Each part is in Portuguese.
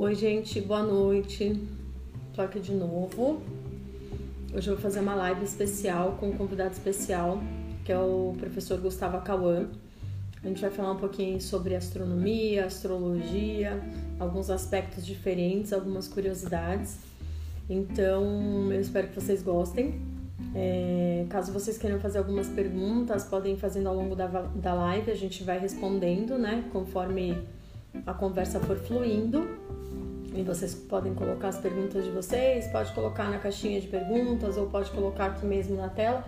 Oi, gente, boa noite. Tô aqui de novo. Hoje eu vou fazer uma live especial com um convidado especial, que é o professor Gustavo Cauã. A gente vai falar um pouquinho sobre astronomia, astrologia, alguns aspectos diferentes, algumas curiosidades. Então, eu espero que vocês gostem. É, caso vocês queiram fazer algumas perguntas, podem ir fazendo ao longo da, da live, a gente vai respondendo, né? Conforme a conversa for fluindo. E vocês podem colocar as perguntas de vocês, pode colocar na caixinha de perguntas ou pode colocar aqui mesmo na tela,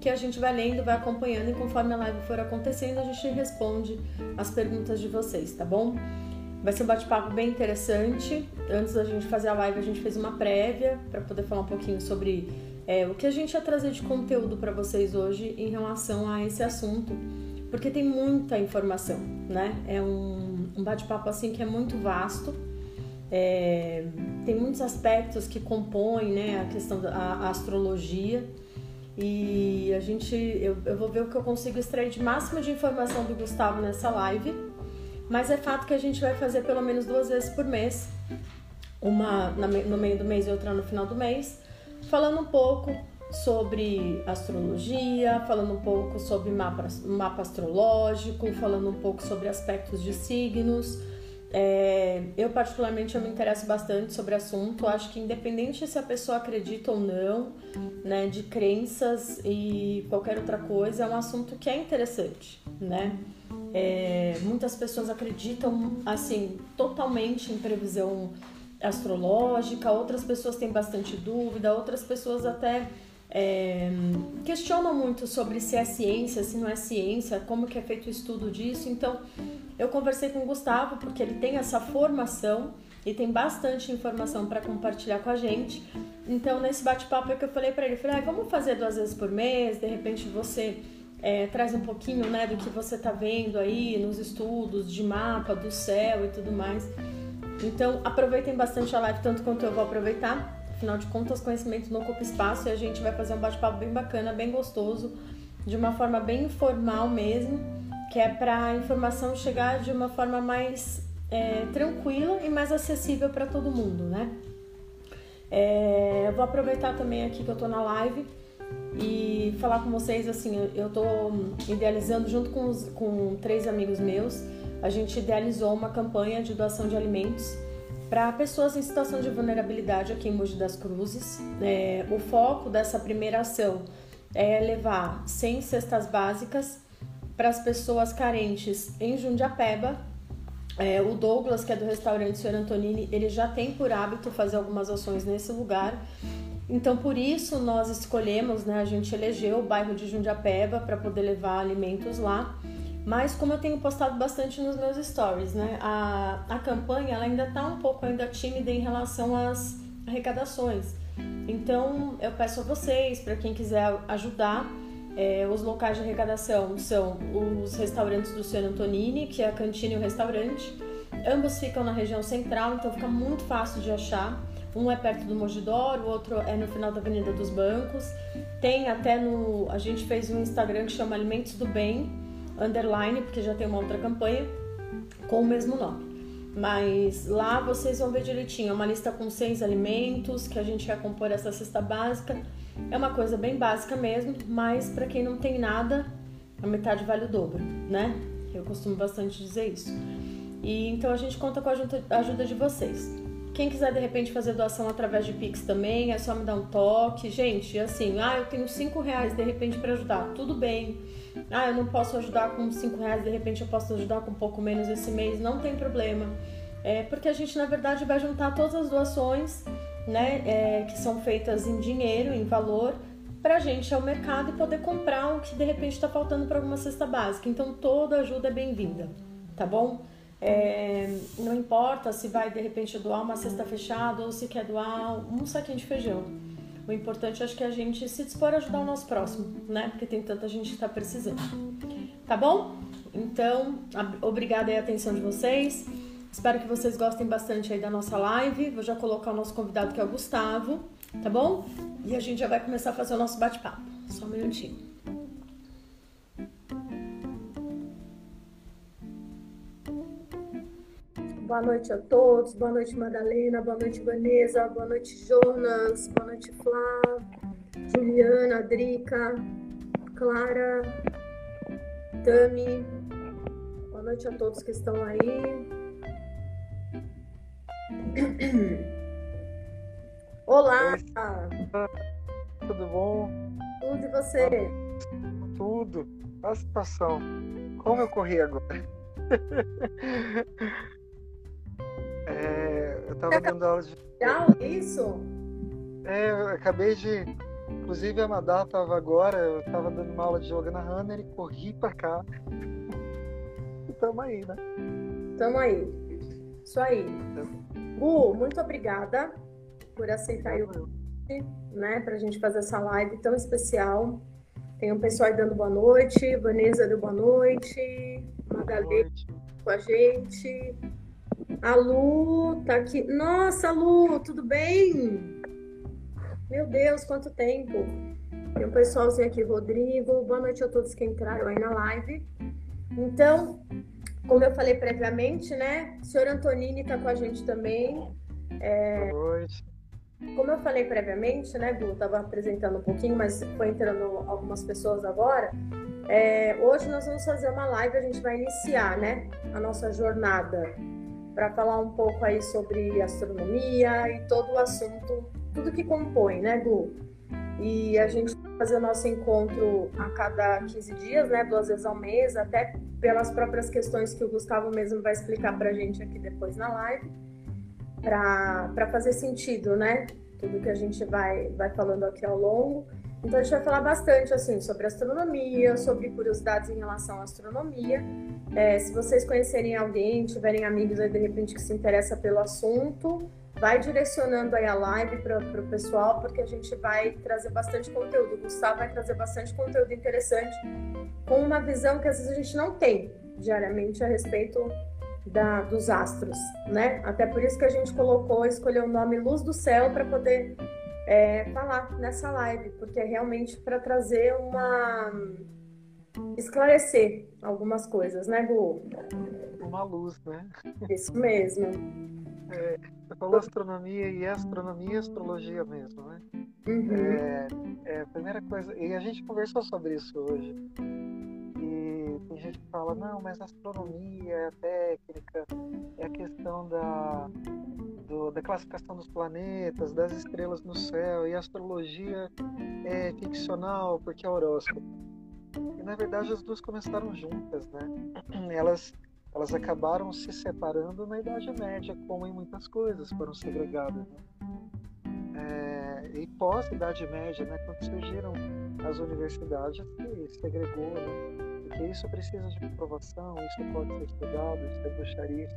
que a gente vai lendo, vai acompanhando e conforme a live for acontecendo, a gente responde as perguntas de vocês, tá bom? Vai ser um bate-papo bem interessante. Antes da gente fazer a live, a gente fez uma prévia para poder falar um pouquinho sobre é, o que a gente ia trazer de conteúdo para vocês hoje em relação a esse assunto, porque tem muita informação, né? É um, um bate-papo assim que é muito vasto. É, tem muitos aspectos que compõem né, a questão da a astrologia. E a gente eu, eu vou ver o que eu consigo extrair de máximo de informação do Gustavo nessa live. Mas é fato que a gente vai fazer pelo menos duas vezes por mês. Uma no meio do mês e outra no final do mês. Falando um pouco sobre astrologia, falando um pouco sobre mapa, mapa astrológico, falando um pouco sobre aspectos de signos. É, eu, particularmente, eu me interesso bastante sobre o assunto. Acho que, independente se a pessoa acredita ou não, né, de crenças e qualquer outra coisa, é um assunto que é interessante, né? É, muitas pessoas acreditam, assim, totalmente em previsão astrológica, outras pessoas têm bastante dúvida, outras pessoas até é, questionam muito sobre se é ciência, se não é ciência, como que é feito o estudo disso. Então, eu conversei com o Gustavo porque ele tem essa formação e tem bastante informação para compartilhar com a gente. Então, nesse bate-papo é que eu falei para ele, falei, ah, vamos fazer duas vezes por mês, de repente você é, traz um pouquinho né, do que você está vendo aí nos estudos de mapa, do céu e tudo mais. Então, aproveitem bastante a live, tanto quanto eu vou aproveitar. Afinal de contas, conhecimento não ocupa espaço e a gente vai fazer um bate-papo bem bacana, bem gostoso, de uma forma bem informal mesmo, que é para a informação chegar de uma forma mais é, tranquila e mais acessível para todo mundo, né? É, eu vou aproveitar também aqui que eu tô na live e falar com vocês assim, eu tô idealizando junto com, os, com três amigos meus a gente idealizou uma campanha de doação de alimentos para pessoas em situação de vulnerabilidade aqui em Mogi das Cruzes. É, o foco dessa primeira ação é levar 100 cestas básicas para as pessoas carentes em Jundiapeba. É, o Douglas, que é do restaurante Sr. Antonini, ele já tem por hábito fazer algumas ações nesse lugar. Então, por isso, nós escolhemos, né, a gente elegeu o bairro de Jundiapeba para poder levar alimentos lá. Mas como eu tenho postado bastante nos meus stories, né? A, a campanha ela ainda está um pouco ainda tímida em relação às arrecadações. Então eu peço a vocês, para quem quiser ajudar, é, os locais de arrecadação são os restaurantes do Senhor Antonini, que é a cantina e o restaurante. Ambos ficam na região central, então fica muito fácil de achar. Um é perto do Mojidor, o outro é no final da Avenida dos Bancos. Tem até no. A gente fez um Instagram que chama Alimentos do Bem, underline, porque já tem uma outra campanha com o mesmo nome. Mas lá vocês vão ver direitinho, é uma lista com seis alimentos que a gente vai compor essa cesta básica. É uma coisa bem básica mesmo, mas para quem não tem nada, a metade vale o dobro, né? Eu costumo bastante dizer isso. E então a gente conta com a ajuda de vocês. Quem quiser de repente fazer doação através de Pix também, é só me dar um toque. Gente, assim, ah, eu tenho cinco reais de repente para ajudar, tudo bem. Ah, eu não posso ajudar com cinco reais, de repente eu posso ajudar com um pouco menos esse mês, não tem problema. É porque a gente na verdade vai juntar todas as doações, né, é, que são feitas em dinheiro, em valor, para a gente ao mercado e poder comprar o que de repente está faltando para alguma cesta básica. Então toda ajuda é bem-vinda, tá bom? É, não importa se vai de repente doar uma cesta fechada ou se quer doar um saquinho de feijão. O importante acho que é a gente se dispor a ajudar o nosso próximo, né? Porque tem tanta gente que está precisando. Tá bom? Então, obrigada aí a atenção de vocês. Espero que vocês gostem bastante aí da nossa live. Vou já colocar o nosso convidado que é o Gustavo, tá bom? E a gente já vai começar a fazer o nosso bate-papo. Só um minutinho. Boa noite a todos. Boa noite, Madalena. Boa noite, Vanessa. Boa noite, Jonas. Boa noite, Flá. Juliana, Drica, Clara, Tami. Boa noite a todos que estão aí. Olá! Tudo bom? Tudo e você? Tudo. A situação. Como eu corri agora? é, eu tava dando aula de. Isso? É, eu acabei de. Inclusive a Madá tava agora, eu tava dando uma aula de yoga na Runner e corri pra cá. E tamo aí, né? Tamo aí. Isso aí. Bu, muito obrigada por aceitar o convite, né, pra gente fazer essa live tão especial. Tem um pessoal aí dando boa noite, Vanessa deu boa noite, Madalena com a gente. A Lu tá aqui. Nossa, Lu, tudo bem? Meu Deus, quanto tempo. Tem um pessoalzinho aqui, Rodrigo. Boa noite a todos que entraram aí na live. Então, como eu falei previamente, né? O senhor Antonini está com a gente também. É... Como eu falei previamente, né, Gu? Estava apresentando um pouquinho, mas foi entrando algumas pessoas agora. É, hoje nós vamos fazer uma live, a gente vai iniciar, né, a nossa jornada para falar um pouco aí sobre astronomia e todo o assunto, tudo que compõe, né, Gu? E a gente fazer o nosso encontro a cada 15 dias, né, duas vezes ao mês, até pelas próprias questões que o Gustavo mesmo vai explicar para a gente aqui depois na live, para fazer sentido, né? Tudo que a gente vai, vai falando aqui ao longo. Então a gente vai falar bastante assim sobre astronomia, sobre curiosidades em relação à astronomia. É, se vocês conhecerem alguém, tiverem amigos aí de repente que se interessa pelo assunto, vai direcionando aí a live para o pessoal, porque a gente vai trazer bastante conteúdo. O Gustavo vai trazer bastante conteúdo interessante, com uma visão que às vezes a gente não tem diariamente a respeito da, dos astros, né? Até por isso que a gente colocou, escolheu o nome Luz do Céu para poder é, falar nessa live, porque é realmente para trazer uma. esclarecer algumas coisas, né, Gu? Uma luz, né? Isso mesmo. É, você falou astronomia e astronomia e astrologia mesmo, né? Uhum. É, é, a primeira coisa, e a gente conversou sobre isso hoje. E tem gente que fala, não, mas astronomia é a técnica, é a questão da, do, da classificação dos planetas, das estrelas no céu, e a astrologia é ficcional porque é horóscopo. E na verdade as duas começaram juntas, né? Elas elas acabaram se separando na Idade Média, como em muitas coisas foram segregadas. Né? É, e pós-Idade Média, né, quando surgiram as universidades, se segregou, né? porque isso precisa de comprovação, isso pode ser estudado, isso é bruxaria, isso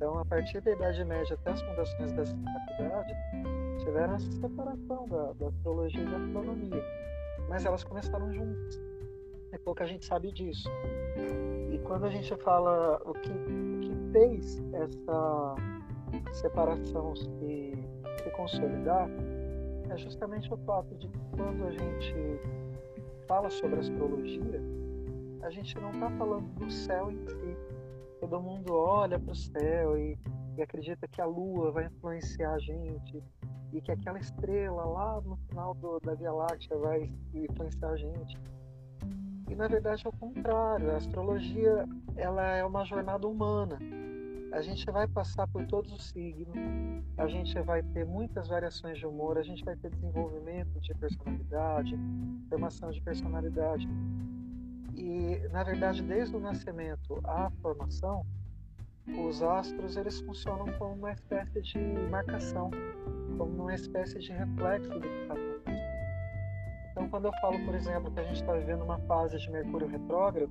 então, a partir da Idade Média até as fundações da faculdade, tiveram essa separação da, da astrologia e da astronomia. Mas elas começaram juntas. E pouca gente sabe disso. E quando a gente fala o que, o que fez essa separação se, se consolidar, é justamente o fato de que quando a gente fala sobre astrologia, a gente não está falando do céu em si, todo mundo olha para o céu e, e, acredita que a lua vai influenciar a gente e que aquela estrela lá no final do, da Via Láctea vai influenciar a gente. E na verdade é o contrário. A astrologia ela é uma jornada humana. A gente vai passar por todos os signos, a gente vai ter muitas variações de humor, a gente vai ter desenvolvimento de personalidade, formação de personalidade. E, na verdade, desde o nascimento à formação, os astros eles funcionam como uma espécie de marcação, como uma espécie de reflexo do que está. Então, quando eu falo, por exemplo, que a gente está vivendo uma fase de Mercúrio retrógrado,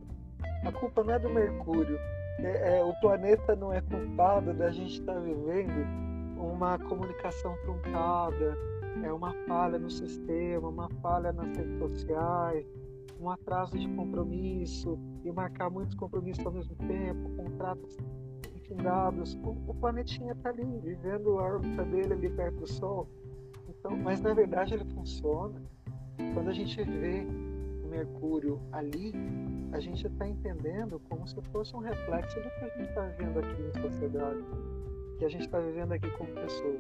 a culpa não é do Mercúrio. É, é, o planeta não é culpado da gente estar tá vivendo uma comunicação truncada, é uma falha no sistema, uma falha nas redes sociais, um atraso de compromisso e marcar muitos compromissos ao mesmo tempo, contratos infindados. O, o planetinha está ali, vivendo a órbita dele ali perto do Sol. Então, mas na verdade ele funciona quando a gente vê Mercúrio ali, a gente está entendendo como se fosse um reflexo do que a gente está vivendo aqui na sociedade, que a gente está vivendo aqui como pessoa.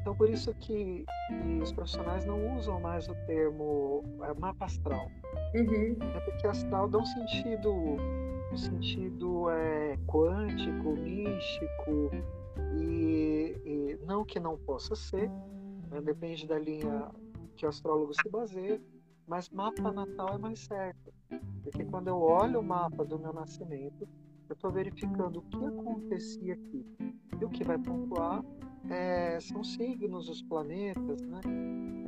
Então, por isso que, que, os profissionais não usam mais o termo é, mapa astral. Uhum. É porque astral dá um sentido, um sentido é, quântico, místico, e, e, não que não possa ser, né, depende da linha que o astrólogo se baseia, mas mapa natal é mais certo. Porque quando eu olho o mapa do meu nascimento, eu estou verificando o que acontecia aqui. E o que vai pontuar é, são signos, os planetas, né?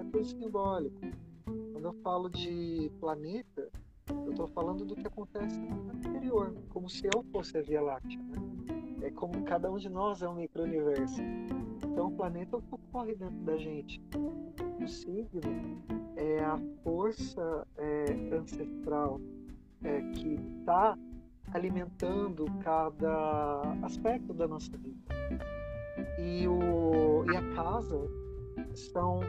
É tudo simbólico. Quando eu falo de planeta, eu estou falando do que acontece no exterior, como se eu fosse a Via Láctea. Né? É como cada um de nós é um micro-universo. Então, o planeta ocorre dentro da gente. O signo é a força é, ancestral é, que está alimentando cada aspecto da nossa vida. E, o, e a casa são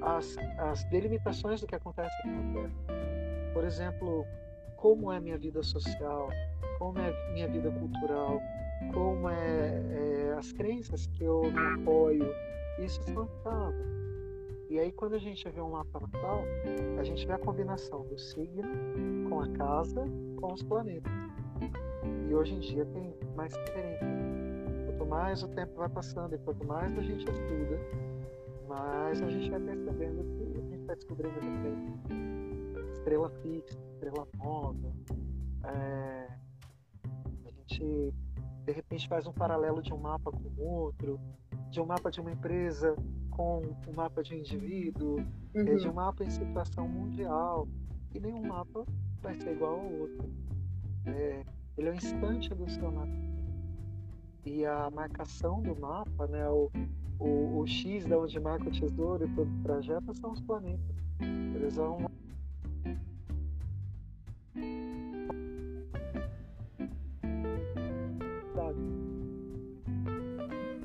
as, as delimitações do que acontece aqui na Terra. Por exemplo, como é minha vida social, como é minha vida cultural, como é, é as crenças que eu apoio, isso são casas. E aí quando a gente vê um mapa natal, a gente vê a combinação do signo com a casa, com os planetas. E hoje em dia tem mais diferença. Quanto mais o tempo vai passando e quanto mais a gente estuda, mais a gente vai percebendo que a gente vai descobrindo também estrela fixa, estrela nova. É, a gente de repente faz um paralelo de um mapa com outro, de um mapa de uma empresa com um mapa de um indivíduo, uhum. de um mapa em situação mundial. E nenhum mapa vai ser igual ao outro. É, ele é um instante do seu nascimento. E a marcação do mapa, né, o, o, o X da onde marca o tesouro e todo o trajeto são os planetas. Eles são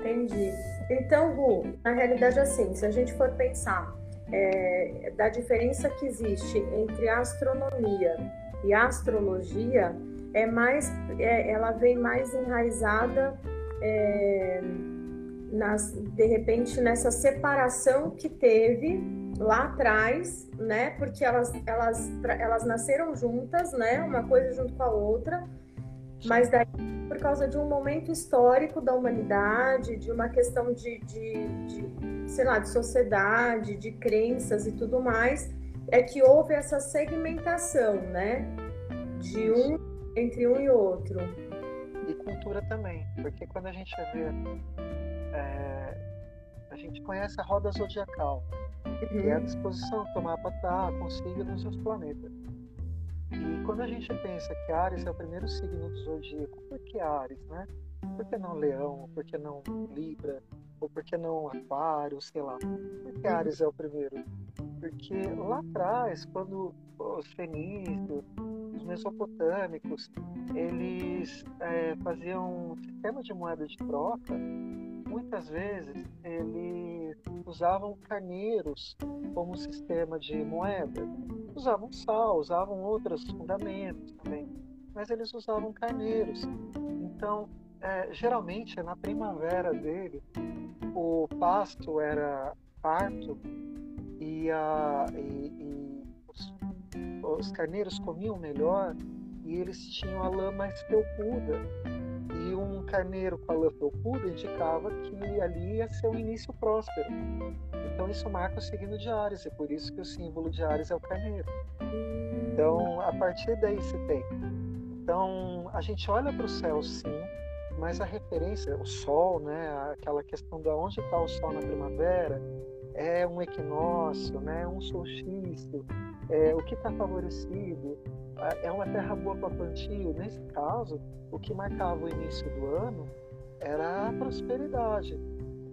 Entendi. Então, Ru, na realidade, assim, se a gente for pensar é, da diferença que existe entre astronomia e astrologia, é mais, é, ela vem mais enraizada, é, nas, de repente, nessa separação que teve lá atrás, né? Porque elas, elas, elas nasceram juntas, né? Uma coisa junto com a outra mas daí por causa de um momento histórico da humanidade, de uma questão de, de, de, sei lá, de sociedade, de crenças e tudo mais, é que houve essa segmentação, né? De um entre um e outro. E cultura também, porque quando a gente vê, é, a gente conhece a roda zodiacal, uhum. que é a uhum. disposição que o mapa está com signos e os planetas. E quando a gente pensa que Ares é o primeiro signo do zodíaco, por que Ares, né? Por que não Leão? Por que não Libra? Ou por que não Aquário? Sei lá. Por que Ares é o primeiro? Porque lá atrás, quando os fenícios, os mesopotâmicos, eles é, faziam um sistema de moeda de troca, muitas vezes eles usavam carneiros como sistema de moeda usavam sal, usavam outros fundamentos também, mas eles usavam carneiros. Então, é, geralmente na primavera dele, o pasto era farto e, a, e, e os, os carneiros comiam melhor e eles tinham a lã mais felpuda. E um carneiro com a lã felpuda indicava que ali ia ser um início próspero. Então isso marca o signo de Ares, e por isso que o símbolo de Ares é o carneiro. Então, a partir daí se tem. Então, a gente olha para o céu sim, mas a referência, o sol, né, aquela questão de onde está o sol na primavera, é um equinócio, né, um solstício, é, o que está favorecido, é uma terra boa para plantio. Nesse caso, o que marcava o início do ano era a prosperidade.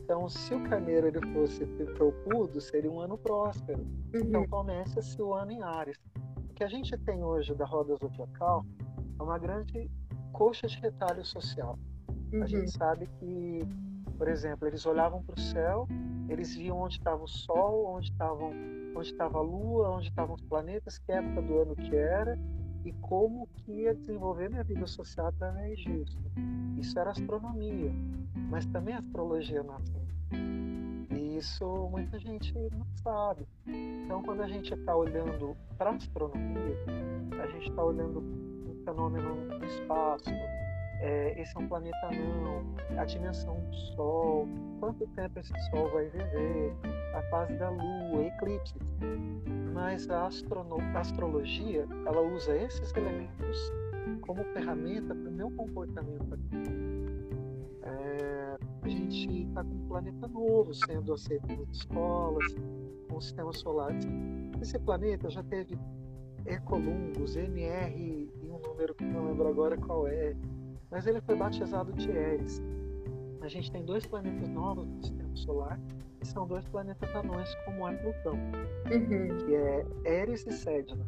Então, se o carneiro ele fosse felpudo, seria um ano próspero. Uhum. Então, começa-se o ano em Ares. O que a gente tem hoje da roda zodiacal é uma grande coxa de retalho social. Uhum. A gente sabe que, por exemplo, eles olhavam para o céu, eles viam onde estava o Sol, onde estavam onde estava a Lua, onde estavam os planetas, que época do ano que era e como que ia desenvolver minha vida social através disso. Isso era astronomia, mas também astrologia nasce. E isso muita gente não sabe. Então, quando a gente está olhando para a astronomia, a gente está olhando um fenômeno no espaço, é, esse é um planeta não, a dimensão do Sol, quanto tempo esse Sol vai viver, a fase da Lua, eclipses. Mas a, a astrologia, ela usa esses elementos como ferramenta para o meu comportamento É, a gente está com um planeta novo sendo aceito nas escolas, com o sistema solar. Esse planeta já teve E Columbus, MR e um número que não lembro agora qual é, mas ele foi batizado de Eris. A gente tem dois planetas novos no sistema solar, que são dois planetas anões, como é Plutão, uhum. que é Eris e Sedna.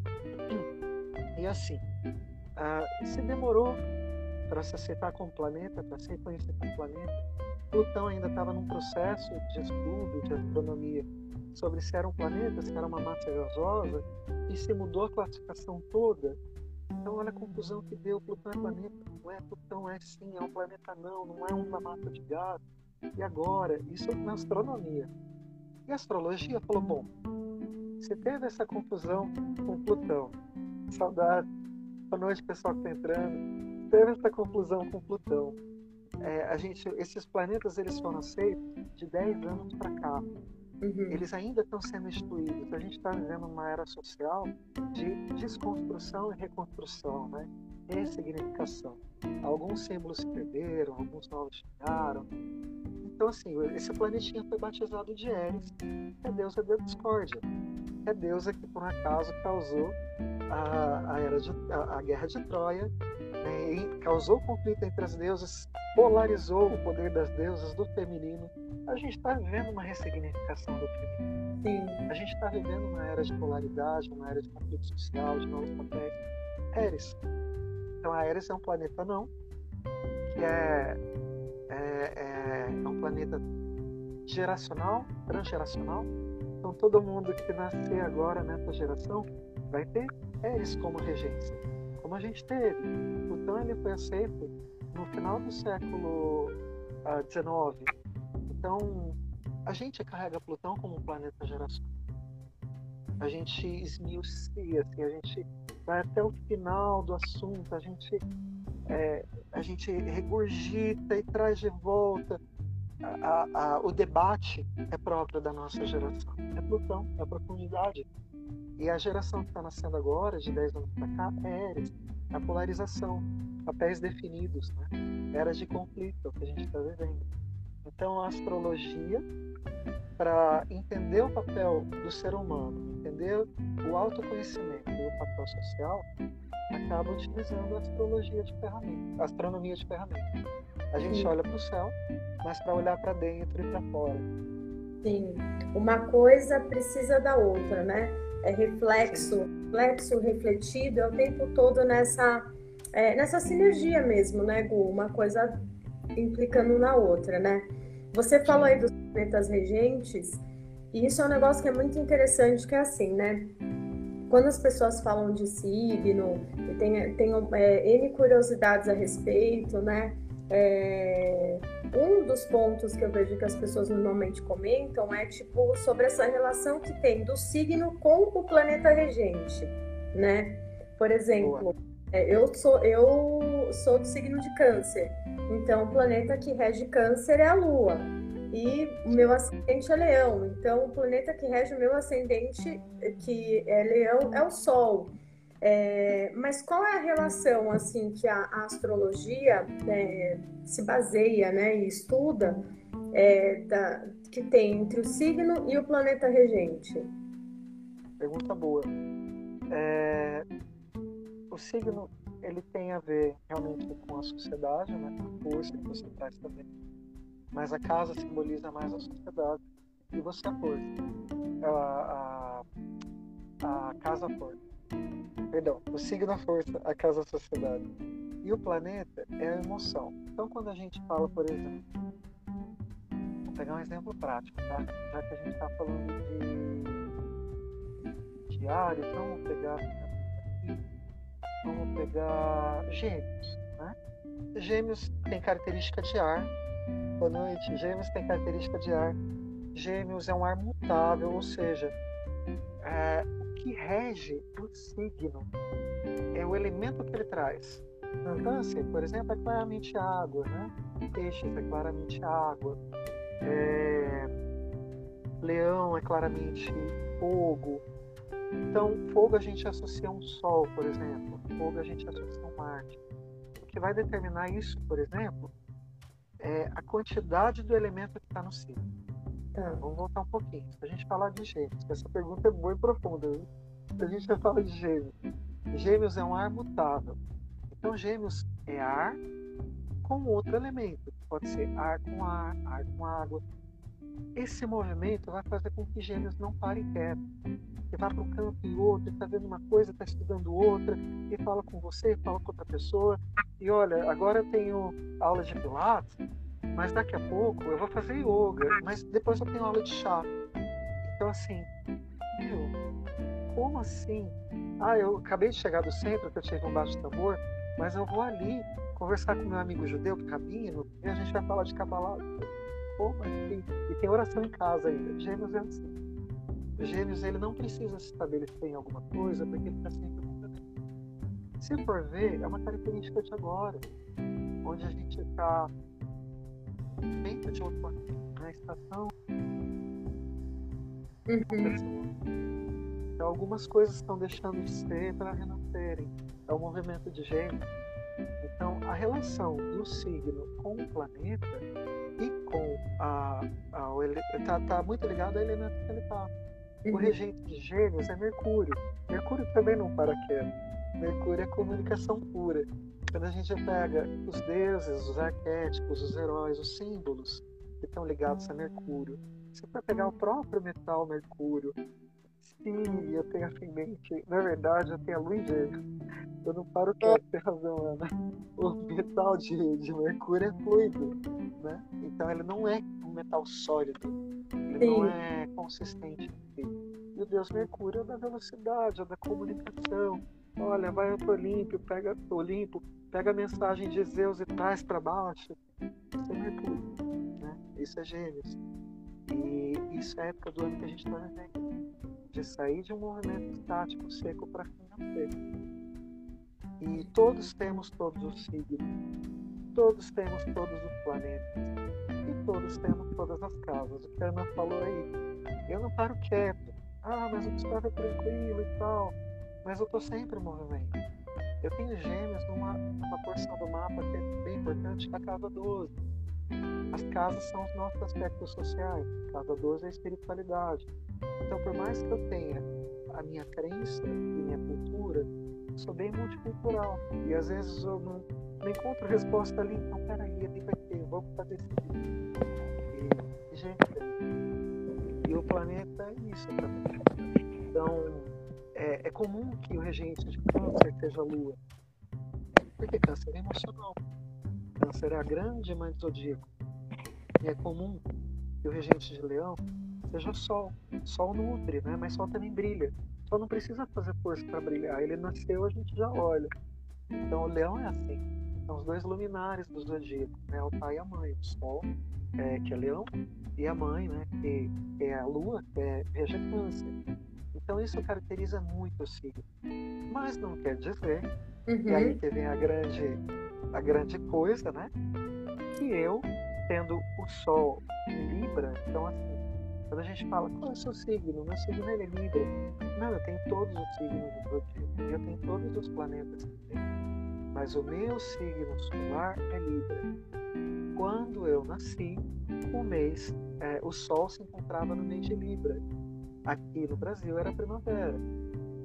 E assim, uh, se demorou para se aceitar como planeta, para ser conhecido como planeta, Plutão ainda estava num processo de estudo de astronomia sobre se era um planeta, se era uma massa gasosa, e se mudou a classificação toda então olha a confusão que deu, Plutão é planeta, não é, Plutão é sim, é um planeta não, não é uma massa de gás. E agora? Isso na astronomia. E a astrologia falou, bom, você teve essa confusão com Plutão, saudade, boa noite pessoal que está entrando, teve essa confusão com Plutão. É, a gente, esses planetas eles foram aceitos de 10 anos para cá. Uhum. Eles ainda estão sendo instituídos. A gente está vivendo uma era social de desconstrução e reconstrução, né? ressignificação. Alguns símbolos se perderam, alguns novos chegaram. Então, assim, esse planetinha foi batizado de Eris, que é a deusa da discórdia. É a deusa que, por acaso, causou a, a, era de, a, a guerra de Troia, causou conflito entre as deusas, polarizou o poder das deusas do feminino a gente está vivendo uma ressignificação do feminino. Sim. A gente está vivendo uma era de polaridade, uma era de conflito social, de novos papéis. Eris. Então a Eris é um planeta não, que é, é, é, é um planeta geracional, transgeracional. Então todo mundo que nascer agora nessa geração vai ter Eris como regência, como a gente teve. Plutão ele foi aceito no final do século XIX, uh, então, a gente carrega Plutão como um planeta geracional. A gente esmiucia, assim, a gente vai até o final do assunto, a gente, é, a gente regurgita e traz de volta. A, a, o debate é próprio da nossa geração. É Plutão, é a profundidade. E a geração que está nascendo agora, de 10 anos para cá, é Eris, a polarização, papéis definidos, né? eras de conflito, é o que a gente está vivendo. Então, a astrologia, para entender o papel do ser humano, entender o autoconhecimento e o papel social, acaba utilizando a astrologia de ferramenta, a astronomia de ferramenta. A gente Sim. olha para o céu, mas para olhar para dentro e para fora. Sim, uma coisa precisa da outra, né? É reflexo, reflexo refletido é o tempo todo nessa, é, nessa sinergia mesmo, né, Gu? Uma coisa implicando na outra, né? Você falou aí dos planetas regentes, e isso é um negócio que é muito interessante, que é assim, né? Quando as pessoas falam de signo, e tem, tem é, N curiosidades a respeito, né? É, um dos pontos que eu vejo que as pessoas normalmente comentam é tipo sobre essa relação que tem do signo com o planeta regente, né? Por exemplo, é, eu sou eu sou do signo de Câncer. Então, o planeta que rege Câncer é a Lua. E o meu ascendente é Leão. Então, o planeta que rege o meu ascendente, que é Leão, é o Sol. É, mas qual é a relação assim que a, a astrologia é, se baseia né, e estuda é, da, que tem entre o signo e o planeta regente? Pergunta boa. É, o signo ele tem a ver realmente com a sociedade, né, a força que você traz também. Mas a casa simboliza mais a sociedade e você a força. A, a, a casa força. Perdão, o signo a força, a casa a sociedade. E o planeta é a emoção. Então quando a gente fala, por exemplo, vou pegar um exemplo prático, tá? Já que a gente está falando de Ares, vamos pegar vamos pegar Gêmeos, né? Gêmeos tem característica de ar. Boa noite. Gêmeos tem característica de ar. Gêmeos é um ar mutável, ou seja, é, que rege o signo é o elemento que ele traz. Câncer, por exemplo, é claramente água, né? Peixes é claramente água. É... Leão é claramente fogo. Então, fogo a gente associa a um sol, por exemplo. Fogo a gente associa a um Marte. O que vai determinar isso, por exemplo, é a quantidade do elemento que está no signo. Tá. Vamos voltar um pouquinho. Se a gente falar de gêmeos, essa pergunta é muito profunda. Viu? Se a gente vai falar de gêmeos, gêmeos é um ar mutável. Então, gêmeos é ar com outro elemento. Pode ser ar com ar, ar com água. Esse movimento vai fazer com que gêmeos não parem quieto. Que vá para um canto e outro, está vendo uma coisa, está estudando outra, e fala com você, fala com outra pessoa. E olha, agora eu tenho aula de pilates, mas daqui a pouco eu vou fazer yoga, mas depois eu tenho aula de chá. Então, assim, meu, como assim? Ah, eu acabei de chegar do centro, que eu tive um baixo tambor, mas eu vou ali conversar com meu amigo judeu, que rabino, e a gente vai falar de Kabbalah. Como assim? E tem oração em casa ainda. Gêmeos é assim. Gêmeos, ele não precisa se estabelecer em alguma coisa, porque ele está sempre mudando. Se for ver, é uma característica de agora, onde a gente está dentro de outra na estação. Uhum. Então, algumas coisas estão deixando de ser para renascerem. É o movimento de gêmeos. Então, a relação do signo com o planeta e com a. está tá muito ligado ao elemento que ele está. O uhum. regente de gêmeos é Mercúrio. Mercúrio também não para quieto. Mercúrio é comunicação pura. Quando a gente pega os deuses, os arquétipos, os heróis, os símbolos que estão ligados a Mercúrio, você vai pegar o próprio metal Mercúrio. Sim, eu tenho ascendente. Na verdade, eu tenho a luz gêmeo. Eu não paro quieto, tem razão, Ana. O metal de, de Mercúrio é fluido, né? Então ele não é um metal sólido. Ele Sim. não é consistente. E o deus Mercúrio é da velocidade, é da comunicação. Olha, vai ao Olimpo, pega Olimpo, pega a mensagem de Zeus e traz para baixo. Isso é Mercúrio, né? Isso é Gêmeos. E isso é a época do ano que a gente está vivendo. De sair de um movimento estático, seco, para renascer. E todos temos todos os signos. Todos temos todos os planetas. E todos temos todas as casas. O que a Ana falou aí. Eu não paro quieto. Ah, mas o Gustavo é tranquilo e tal. Mas eu estou sempre em movimento. Eu tenho gêmeos numa, numa porção do mapa que é bem importante, que é a casa 12. As casas são os nossos aspectos sociais. Casa 12 é a espiritualidade. Então, por mais que eu tenha a minha crença e minha cultura, sou bem multicultural. E às vezes eu não, não encontro resposta ali. Então, peraí, ali vai ter, vamos fazer isso. E, gente, e o planeta é isso também. Então, é, é comum que o regente de câncer seja lua. Porque câncer é emocional. Câncer é a grande mãe do zodíaco. E é comum que o regente de leão seja sol. Sol nutre, né? mas sol também brilha. Só não precisa fazer força para brilhar. Ele nasceu, a gente já olha. Então o leão é assim. São os dois luminares do zodíaco, né? o pai e a mãe. O sol, é, que é leão, e a mãe, né? que, que é a lua, que é rege câncer. Então isso caracteriza muito o signo. Mas não quer dizer, uhum. e aí que vem a grande, a grande coisa, né? Que eu, tendo o Sol em Libra, então assim, quando a gente fala, qual é o seu signo? Meu signo é Libra. Não, eu tenho todos os signos do zodíaco. Eu tenho todos os planetas Mas o meu signo solar é Libra. Quando eu nasci, o mês, é, o Sol se encontrava no mês de Libra aqui no Brasil era primavera.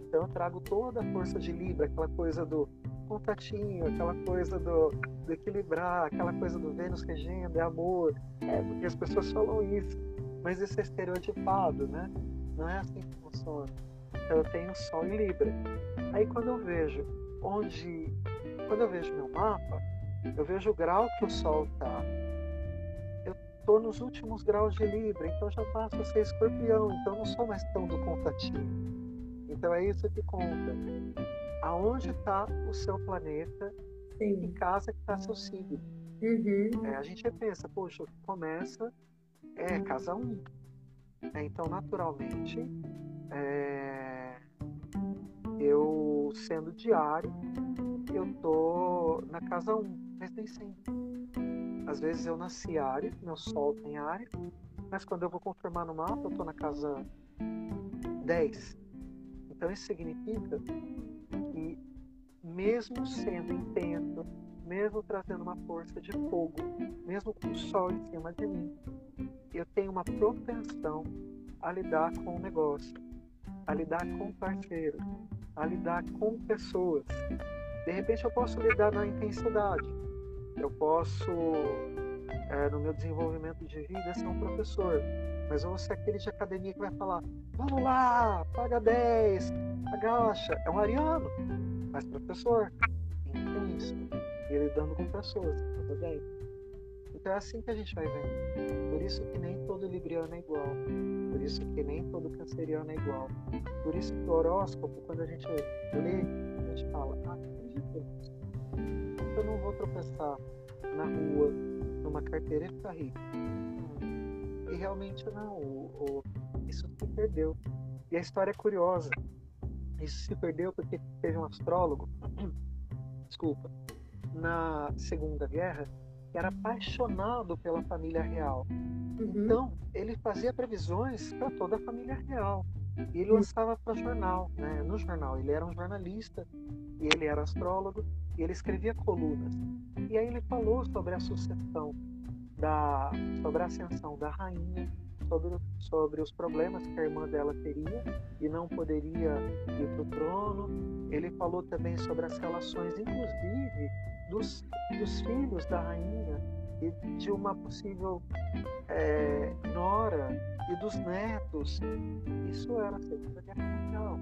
Então eu trago toda a força de Libra, aquela coisa do contatinho, aquela coisa do, do equilibrar, aquela coisa do Vênus regendo, é amor. É, porque as pessoas falam isso, mas isso é estereotipado, né? Não é assim que funciona. Então eu tenho Sol em Libra. Aí quando eu vejo onde. Quando eu vejo meu mapa, eu vejo o grau que o Sol está estou nos últimos graus de Libra, então já passo a ser escorpião, então não sou mais tão do contatinho. Então é isso que conta. Aonde está o seu planeta? Sim. Em casa que está seu signo. Uhum. É, a gente pensa, poxa, começa é casa 1. Um. É, então, naturalmente, é, eu sendo diário, eu tô na casa 1, um, mas nem sempre. Às vezes eu nasci área, meu sol tem área, mas quando eu vou confirmar no mapa, eu tô na casa 10. Então isso significa que mesmo sendo intenso, mesmo trazendo uma força de fogo, mesmo com o sol em cima de mim, eu tenho uma propensão a lidar com o negócio, a lidar com parceiros, a lidar com pessoas. De repente eu posso lidar na intensidade, eu posso, é, no meu desenvolvimento de vida, ser um professor, mas eu vou ser aquele de academia que vai falar: vamos lá, paga 10, agacha. É um ariano, mas professor, isso. E lidando com pessoas, 10. Então é assim que a gente vai vendo. Por isso que nem todo libriano é igual. Por isso que nem todo canceriano é igual. Por isso que o horóscopo, quando a gente lê, a gente fala, ah, acredito. Eu não vou tropeçar na rua, numa carteira e ficar rico. E realmente não. O, o, isso se perdeu. E a história é curiosa. Isso se perdeu porque teve um astrólogo, desculpa, na Segunda Guerra, que era apaixonado pela família real. Uhum. Então, ele fazia previsões para toda a família real. E ele lançava para jornal, né? no jornal. Ele era um jornalista, e ele era astrólogo, e ele escrevia colunas. E aí ele falou sobre a sucessão, da, sobre a ascensão da rainha, sobre, sobre os problemas que a irmã dela teria e não poderia ir para o trono. Ele falou também sobre as relações, inclusive dos, dos filhos da rainha e de uma possível é, nora e dos netos. Isso era a Segunda Guerra Mundial.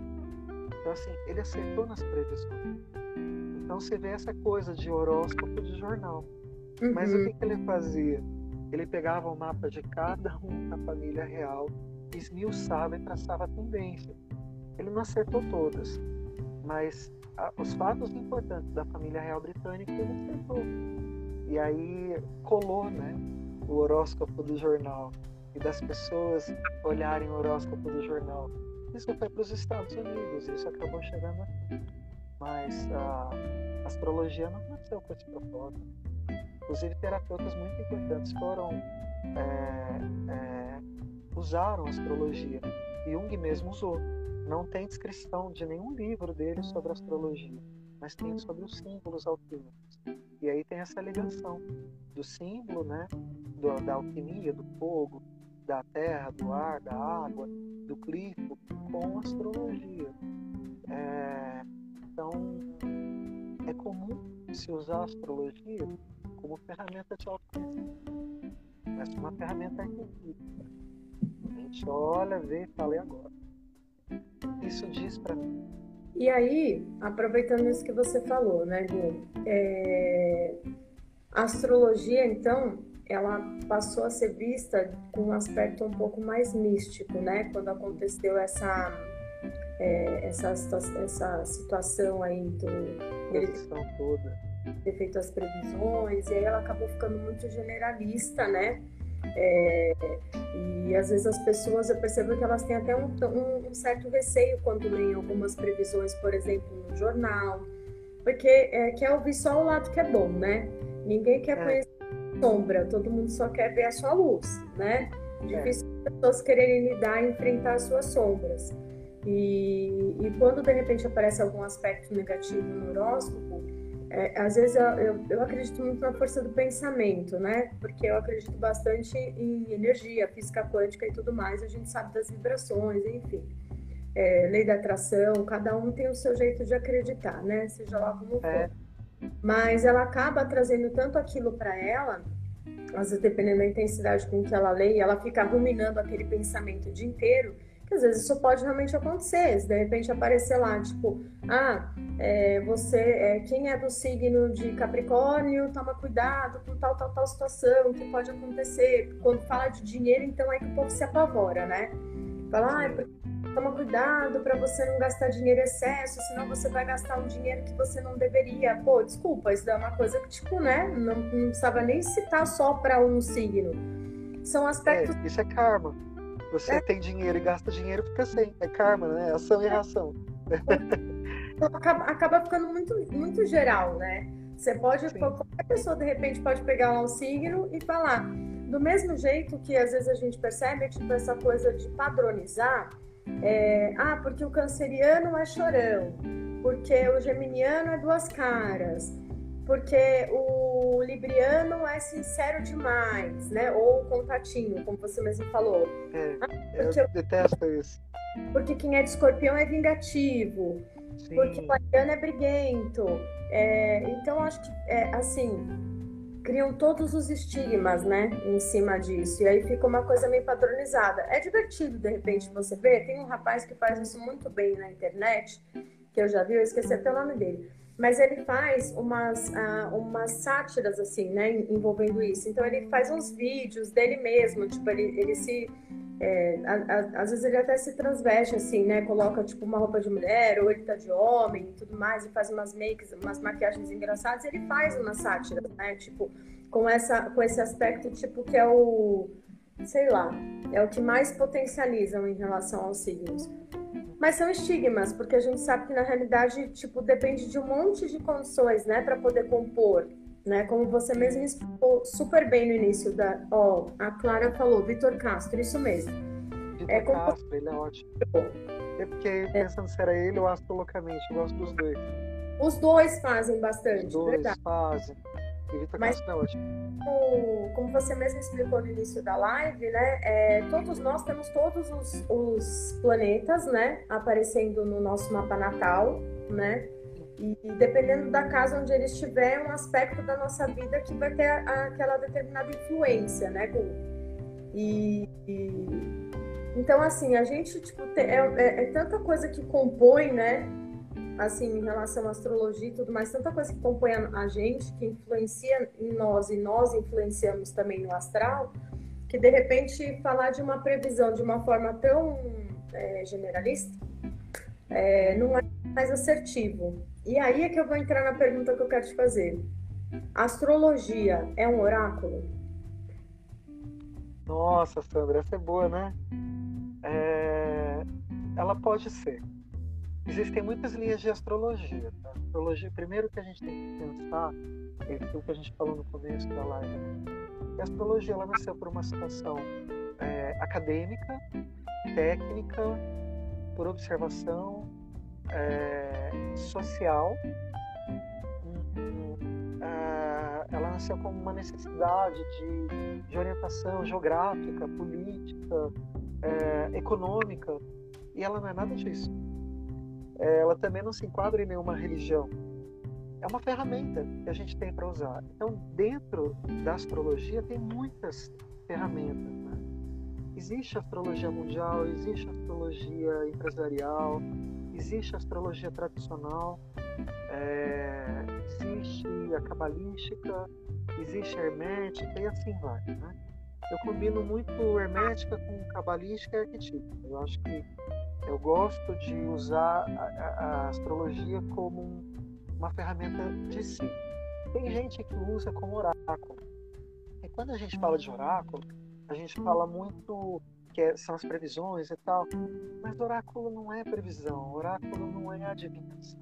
Então, assim, ele acertou nas previsões. Então, você vê essa coisa de horóscopo de jornal. Uhum. Mas o que, que ele fazia? Ele pegava o mapa de cada um da família real, esmiuçava e traçava a tendência. Ele não acertou todas, mas os fatos importantes da família real britânica ele acertou. E aí colou né, o horóscopo do jornal e das pessoas olharem o horóscopo do jornal. Isso foi para os Estados Unidos, isso acabou chegando aqui. Mas a astrologia não nasceu com esse propósito. Inclusive, terapeutas muito importantes foram é, é, usaram a astrologia. Jung mesmo usou não tem descrição de nenhum livro dele sobre astrologia, mas tem sobre os símbolos alquímicos. E aí tem essa ligação do símbolo, né, do, da alquimia, do fogo, da terra, do ar, da água, do clifo, com a astrologia. É, então, é comum se usar a astrologia como ferramenta de autoconhecimento, mas uma ferramenta arquetípica. A gente olha, vê e fala, e agora? isso diz para mim? E aí, aproveitando isso que você falou, né, Gu? É... A astrologia, então, ela passou a ser vista com um aspecto um pouco mais místico, né? Quando aconteceu essa é, essa, essa situação aí do dele toda ter feito as previsões e aí ela acabou ficando muito generalista, né? É, e às vezes as pessoas, eu percebo que elas têm até um, um, um, certo receio quando leem algumas previsões, por exemplo, no jornal, porque é, quer ouvir só o lado que é bom, né? Ninguém quer é. conhecer a sombra, todo mundo só quer ver a sua luz, né? É. Difícil as pessoas quererem lidar e enfrentar as suas sombras. E, e quando de repente aparece algum aspecto negativo no horóscopo, é, às vezes eu, eu, eu, acredito muito na força do pensamento, né? Porque eu acredito bastante em energia, física quântica e tudo mais. A gente sabe das vibrações, enfim. É, lei da atração, cada um tem o seu jeito de acreditar, né? Seja lá como for. É. Mas ela acaba trazendo tanto aquilo para ela, às vezes dependendo da intensidade com que ela lê, ela fica ruminando aquele pensamento o dia inteiro que às vezes isso pode realmente acontecer. Se de repente aparecer lá, tipo, ah, é, você, é, quem é do signo de Capricórnio, toma cuidado com tal, tal, tal situação que pode acontecer. Quando fala de dinheiro, então é que o povo se apavora, né? Fala, ah, toma cuidado para você não gastar dinheiro em excesso, senão você vai gastar um dinheiro que você não deveria. Pô, desculpa, isso é uma coisa que, tipo, né, não, não precisava nem citar só para um signo. São aspectos. É, isso é karma. Você é. tem dinheiro e gasta dinheiro, fica sem. É karma, né? Ação e reação. Então, acaba, acaba ficando muito, muito geral, né? Você pode, Sim. qualquer pessoa de repente pode pegar lá um signo e falar. Do mesmo jeito que às vezes a gente percebe, tipo, essa coisa de padronizar, é, ah, porque o canceriano é chorão, porque o geminiano é duas caras, porque o libriano é sincero demais, né? Ou contatinho, como você mesmo falou. É, ah, eu detesto isso. Porque quem é de escorpião é vingativo. Sim. Porque o ariano é briguento. É, então, acho que, é, assim, criam todos os estigmas, né, em cima disso. E aí fica uma coisa meio padronizada. É divertido, de repente, você ver. Tem um rapaz que faz isso muito bem na internet, que eu já vi, eu esqueci até o nome dele. Mas ele faz umas, uh, umas sátiras, assim, né, envolvendo isso. Então, ele faz uns vídeos dele mesmo, tipo, ele, ele se é, a, a, às vezes ele até se transveste assim, né? Coloca tipo uma roupa de mulher ou ele tá de homem e tudo mais e faz umas makes, umas maquiagens engraçadas. Ele faz uma sátira, né? Tipo com essa com esse aspecto tipo que é o sei lá, é o que mais potencializam em relação aos signos. Mas são estigmas, porque a gente sabe que na realidade tipo depende de um monte de condições, né, para poder compor né? Como você mesmo explicou super bem no início da, ó, a Clara falou, Vitor Castro, isso mesmo. Vitor é como... Castro, ele é ótimo. É porque é. pensando se era ele ou astrologicamente, eu gosto dos dois. Os dois fazem bastante, Os dois verdade. fazem. E Vitor Mas. Como, como você mesmo explicou no início da live, né? É, todos nós temos todos os, os planetas, né? Aparecendo no nosso mapa natal, né? E, dependendo da casa onde ele estiver, é um aspecto da nossa vida que vai ter a, aquela determinada influência, né, Gu? E, e, então, assim, a gente, tipo, tem, é, é, é, tanta coisa que compõe, né, assim, em relação à astrologia e tudo mais, tanta coisa que compõe a, gente, que influencia em nós e nós influenciamos também no astral, que de repente falar de uma previsão de uma forma tão é, generalista é, não é mais assertivo. E aí é que eu vou entrar na pergunta que eu quero te fazer. Astrologia é um oráculo? Nossa, Sandra, essa é boa, né? É... Ela pode ser. Existem muitas linhas de astrologia. Tá? Astrologia, primeiro que a gente tem que pensar, é aquilo que a gente falou no começo da live, a astrologia ela nasceu por uma situação é, acadêmica, técnica, por observação, é, social, é, ela nasceu como uma necessidade de, de orientação geográfica, política, é, econômica, e ela não é nada disso. É, ela também não se enquadra em nenhuma religião. É uma ferramenta que a gente tem para usar. Então, dentro da astrologia, tem muitas ferramentas. Né? Existe astrologia mundial, existe astrologia empresarial, existe astrologia tradicional, é, existe a cabalística, existe a hermética e assim vai. Né? Eu combino muito hermética com cabalística e arquetípica. Eu acho que eu gosto de usar a, a, astrologia como uma ferramenta de si. Tem gente que usa como oráculo. E quando a gente fala de oráculo, a gente fala muito que é, são as previsões e tal. Mas oráculo não é previsão, oráculo não é adivinhação.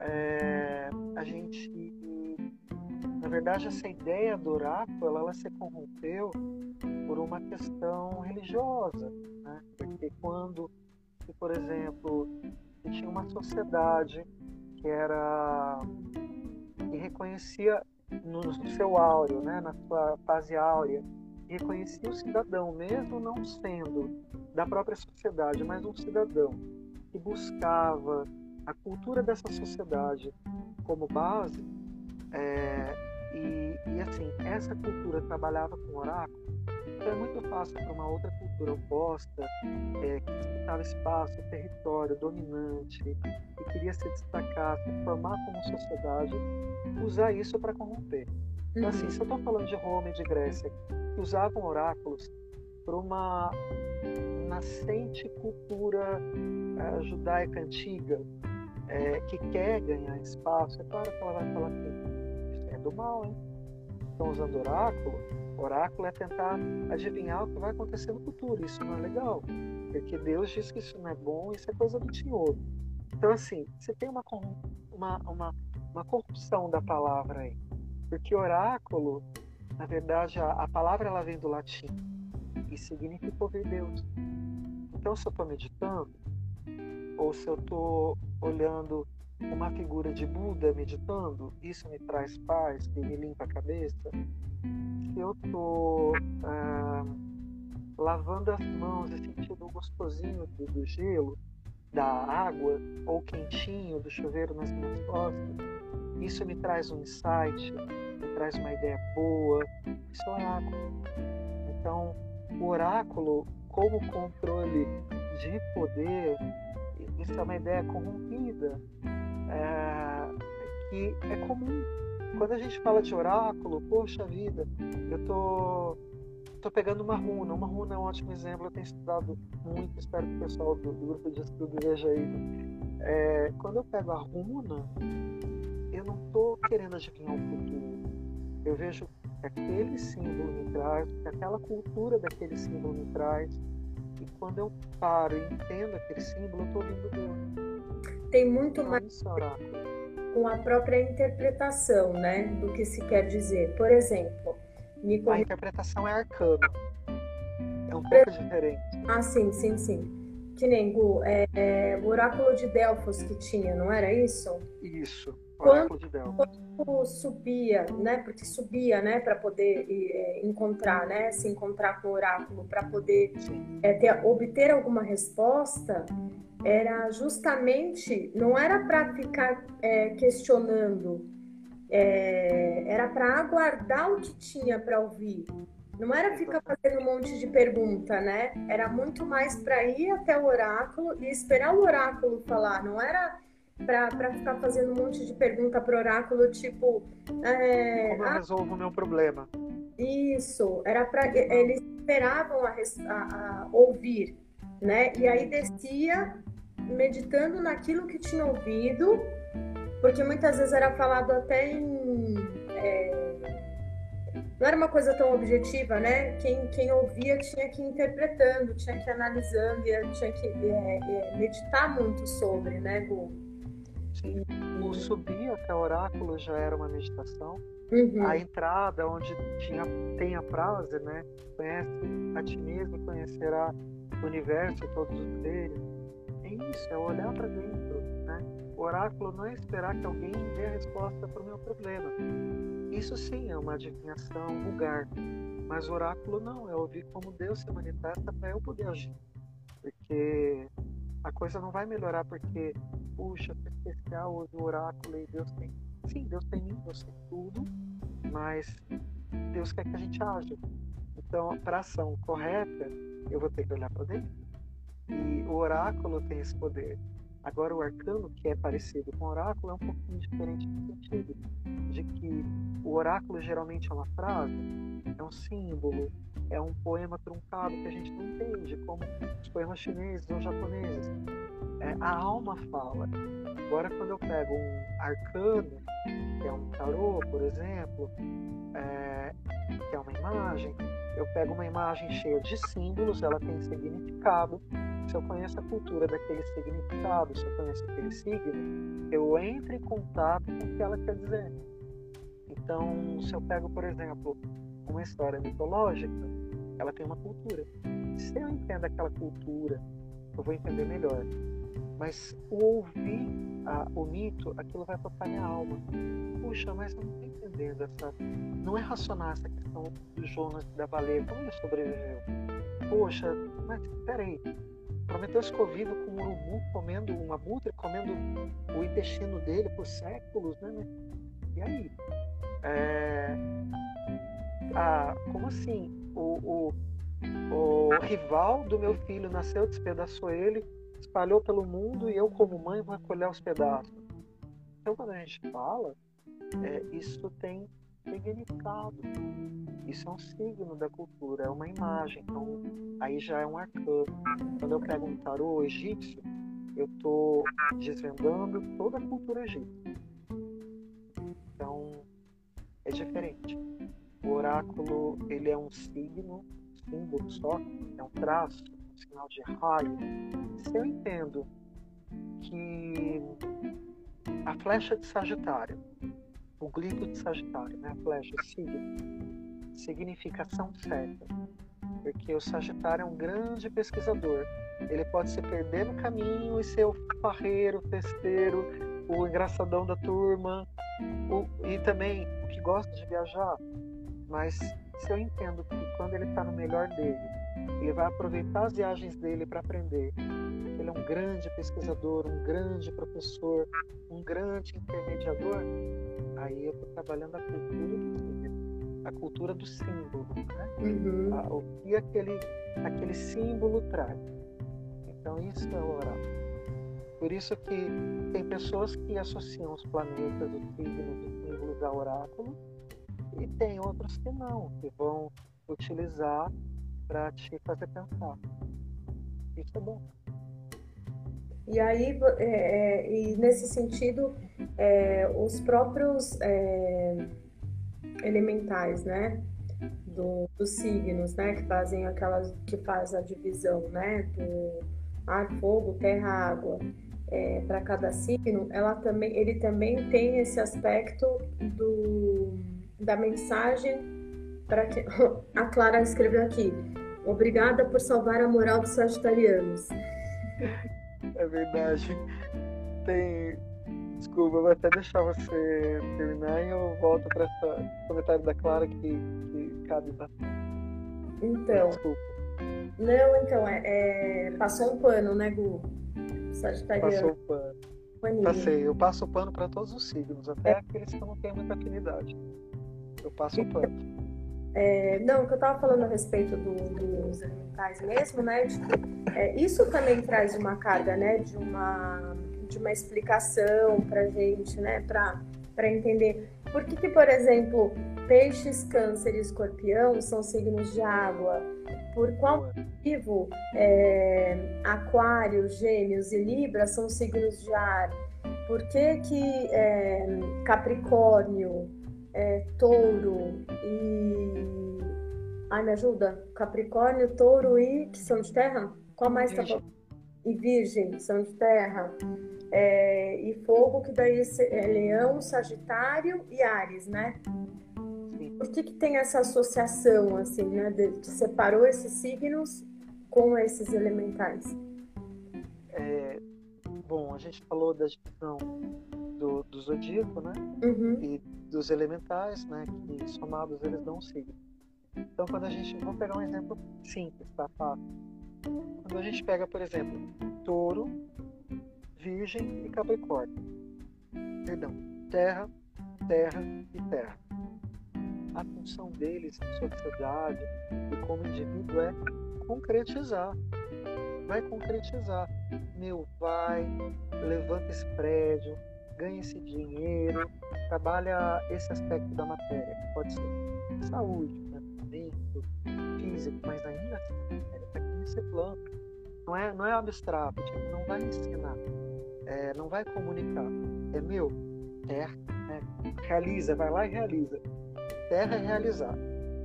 É, a gente, na verdade, essa ideia do oráculo, ela, ela se corrompeu por uma questão religiosa, né? Porque quando, por exemplo, tinha uma sociedade que era que reconhecia no seu áureo, né, na sua fase áurea, reconhecia o cidadão, mesmo não sendo da própria sociedade, mas um cidadão que buscava a cultura dessa sociedade como base, é, e, e, assim, essa cultura trabalhava com oráculo, então é muito fácil para uma outra cultura oposta, é, que disputava espaço, território dominante, que queria se destacar, se formar como sociedade, usar isso para corromper. Então, assim, se eu estou falando de Roma e de Grécia, que usavam oráculos para uma nascente cultura uh, judaica antiga é, que quer ganhar espaço, é claro que ela vai falar que do mal, hein? Estão usando oráculo. Oráculo é tentar adivinhar o que vai acontecer no futuro. Isso não é legal, porque Deus diz que isso não é bom, isso é coisa do Senhor. Então, assim, você tem uma, uma, uma, uma corrupção da palavra aí. Porque oráculo, na verdade, a, a palavra ela vem do latim e significa ouvir Deus. Então, se eu estou meditando, ou se eu estou olhando uma figura de Buda meditando, isso me traz paz e me limpa a cabeça. Se eu estou ah, lavando as mãos e sentindo o gostosinho do, do gelo, da água, ou quentinho do chuveiro nas minhas costas, isso me traz um insight, me traz uma ideia boa. Isso é oráculo. Então, o oráculo, como controle de poder, isso é uma ideia corrompida, é, que é comum. Quando a gente fala de oráculo, poxa vida, eu tô, tô pegando uma runa. Uma runa é um ótimo exemplo, eu tenho estudado muito, espero que o pessoal do, do grupo de estudo veja aí. É, quando eu pego a runa, eu não estou querendo adivinhar o futuro. Eu vejo que aquele símbolo me traz, que aquela cultura daquele símbolo me traz. Quando eu paro e entendo aquele símbolo, eu estou ouvindo Deus. Tem muito mais com a própria interpretação, né, do que se quer dizer. Por exemplo, me a interpretação é arcana. É um pouco diferente. Ah, sim, sim, sim. Que nem Gu, é, é, o oráculo de Delfos que tinha, não era isso? Isso quando, subia, né, porque subia, né, para poder é, encontrar, né, se encontrar com o oráculo, para poder é, ter, obter alguma resposta, era justamente, não era para ficar é, questionando, é, era para aguardar o que tinha para ouvir. Não era ficar fazendo um monte de pergunta, né? Era muito mais para ir até o oráculo e esperar o oráculo falar. Não era para ficar fazendo um monte de pergunta para oráculo, tipo. É, Como eu ah, resolvo o meu problema? Isso, era para. Eles esperavam a, a, a, ouvir, né? E aí descia meditando naquilo que tinha ouvido, porque muitas vezes era falado até em. É, não era uma coisa tão objetiva, né? Quem, quem ouvia tinha que ir interpretando, tinha que ir analisando, tinha que é, é, meditar muito sobre, né, Gu? O subir até o oráculo já era uma meditação. Uhum. A entrada, onde tinha, tem a frase, né? Conhece a ti mesmo, conhecerá o universo, todos os seres. É isso, é olhar para dentro. Né? O oráculo não é esperar que alguém dê a resposta para o meu problema. Isso sim é uma adivinhação vulgar. Mas o oráculo não, é ouvir como Deus se manifesta para eu poder agir. Porque a coisa não vai melhorar porque, puxa, que especial hoje o oráculo e Deus tem. Sim, Deus tem mim, Deus tem tudo, mas Deus quer que a gente haja. Então, para ação correta, eu vou ter que olhar para dentro. E o oráculo tem esse poder. Agora, o arcano, que é parecido com o oráculo, é um pouquinho diferente no sentido de que o oráculo geralmente é uma frase, é um símbolo, é um poema truncado que a gente não entende, como os poemas chineses ou japoneses. É, a alma fala. Agora, quando eu pego um arcano, que é um tarô, por exemplo, é, que é uma imagem, eu pego uma imagem cheia de símbolos, ela tem significado. Se eu conheço a cultura daquele significado, se eu conheço aquele signo, eu entro em contato com o que ela quer dizer. Então, se eu pego, por exemplo, uma história mitológica, ela tem uma cultura. Se eu entendo aquela cultura, eu vou entender melhor. Mas o ouvir a, o mito, aquilo vai tocar minha alma. Puxa, mas eu não estou entendendo essa. Não é racional essa questão do Jonas da baleia. Como ele sobreviveu? Poxa, mas peraí. Prometeu escovido com um urubu comendo uma butra, comendo o intestino dele por séculos, né? E aí? É... Ah, como assim? o, o, o rival do meu filho nasceu, despedaçou ele, espalhou pelo mundo e eu, como mãe, vou acolher os pedaços. Então, quando a gente fala, é, isso tem significado. Isso é um signo da cultura, é uma imagem. Então, aí já é um arcano. Quando eu pego um tarô egípcio, eu estou desvendando toda a cultura egípcia. Então, é diferente. O oráculo, ele é um signo, símbolo só, é um traço, um sinal de raio. Se eu entendo que a flecha de Sagitário, o glifo de Sagitário, né, a flecha, signo, significa ação certa. Porque o Sagitário é um grande pesquisador. Ele pode se perder no caminho e ser o farreiro, o festeiro, o engraçadão da turma, o, e também o que gosta de viajar. Mas se eu entendo que quando ele está no melhor dele, ele vai aproveitar as viagens dele para aprender. Ele é um grande pesquisador, um grande professor, um grande intermediador. Aí eu estou trabalhando a cultura do símbolo, a cultura do símbolo, né? Uhum. A, o que aquele, aquele símbolo traz. Então isso é o oráculo. Por isso que tem pessoas que associam os planetas, os signos, os símbolos ao oráculo, e tem outros que não, que vão utilizar para te fazer pensar. Isso é bom. E aí, é, é, e nesse sentido, é, os próprios é, elementais, né, do, dos signos, né, que fazem aquelas, que faz a divisão, né, do ar, fogo, terra, água, é, para cada signo, ela também, ele também tem esse aspecto do, da mensagem para que a Clara escreveu aqui Obrigada por salvar a moral dos sagitarianos. É verdade. Tem. Desculpa, eu vou até deixar você terminar e eu volto para esse comentário da Clara que, que cabe bastante. Então. Desculpa. Não, então, é, é, passou um pano, né, Gu? Sagitariano. Passou o pano. Paninho. Passei. Eu passo o pano para todos os signos, até é. aqueles que não têm muita afinidade. Eu passo o pano. É, não, o que eu estava falando a respeito do, dos elementais mesmo, né? De, é, isso também traz uma carga, né? De uma, de uma explicação para gente, né? Para entender por que, que, por exemplo, peixes, câncer e escorpião são signos de água. Por qual motivo é, aquário, gêmeos e libra são signos de ar? Por que, que é, Capricórnio, é, touro e. Ai, me ajuda? Capricórnio, touro e. que são de terra? Qual mais tá E virgem, são de terra. É, e fogo, que daí é leão, sagitário e ares, né? Por que, que tem essa associação, assim, né? De, que separou esses signos com esses elementais? É, bom, a gente falou da divisão do, do zodíaco, né? Uhum. E dos elementais, né? Que somados eles dão um signo. Então, quando a gente. Vou pegar um exemplo simples, tá? Fácil. Quando a gente pega, por exemplo, touro, virgem e capricórnio. Perdão, terra, terra e terra. A função deles em sociedade e como indivíduo é concretizar. Vai concretizar. Meu, vai, levanta esse prédio, ganha esse dinheiro, trabalha esse aspecto da matéria, que pode ser saúde, pensamento, físico, mas ainda assim, está aqui nesse plano. Não é, não é abstrato, tipo, não vai ensinar, é, não vai comunicar. É meu, terra, né? realiza, vai lá e realiza. Terra é realizar.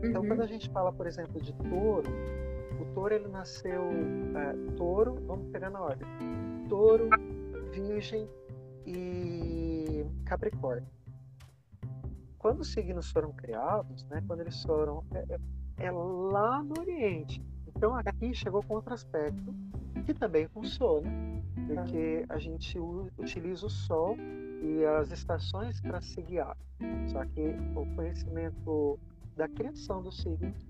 Então, uhum. quando a gente fala, por exemplo, de touro, touro ele nasceu é, touro, vamos pegar na ordem. Touro, virgem, e Capricórnio. Quando os signos foram criados, né, quando eles foram. É, é, é lá no Oriente. Então aqui chegou com outro aspecto que também funciona, porque a gente utiliza o Sol e as estações para se guiar. Só que o conhecimento da criação dos signos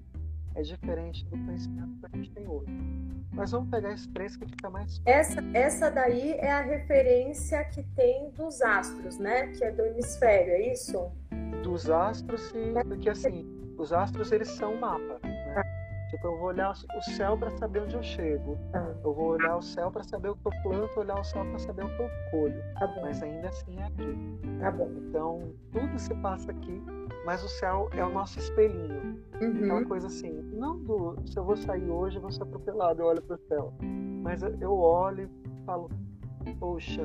é diferente do conhecimento que a gente tem hoje. Mas vamos pegar esse três que fica mais essa Essa daí é a referência que tem dos astros, né? Que é do hemisfério, é isso? Dos astros, sim, porque assim, os astros eles são um mapa, né? Tipo, eu vou olhar o céu para saber onde eu chego. Ah. Eu vou olhar o céu para saber o que eu planto, olhar o céu para saber o que eu colho. Tá Mas ainda assim é aqui. Tá bom. Então, tudo se passa aqui mas o céu é o nosso espelhinho. Uhum. Aquela coisa assim, não do se eu vou sair hoje, eu vou ser atropelado, eu olho para o céu. Mas eu olho e falo, poxa,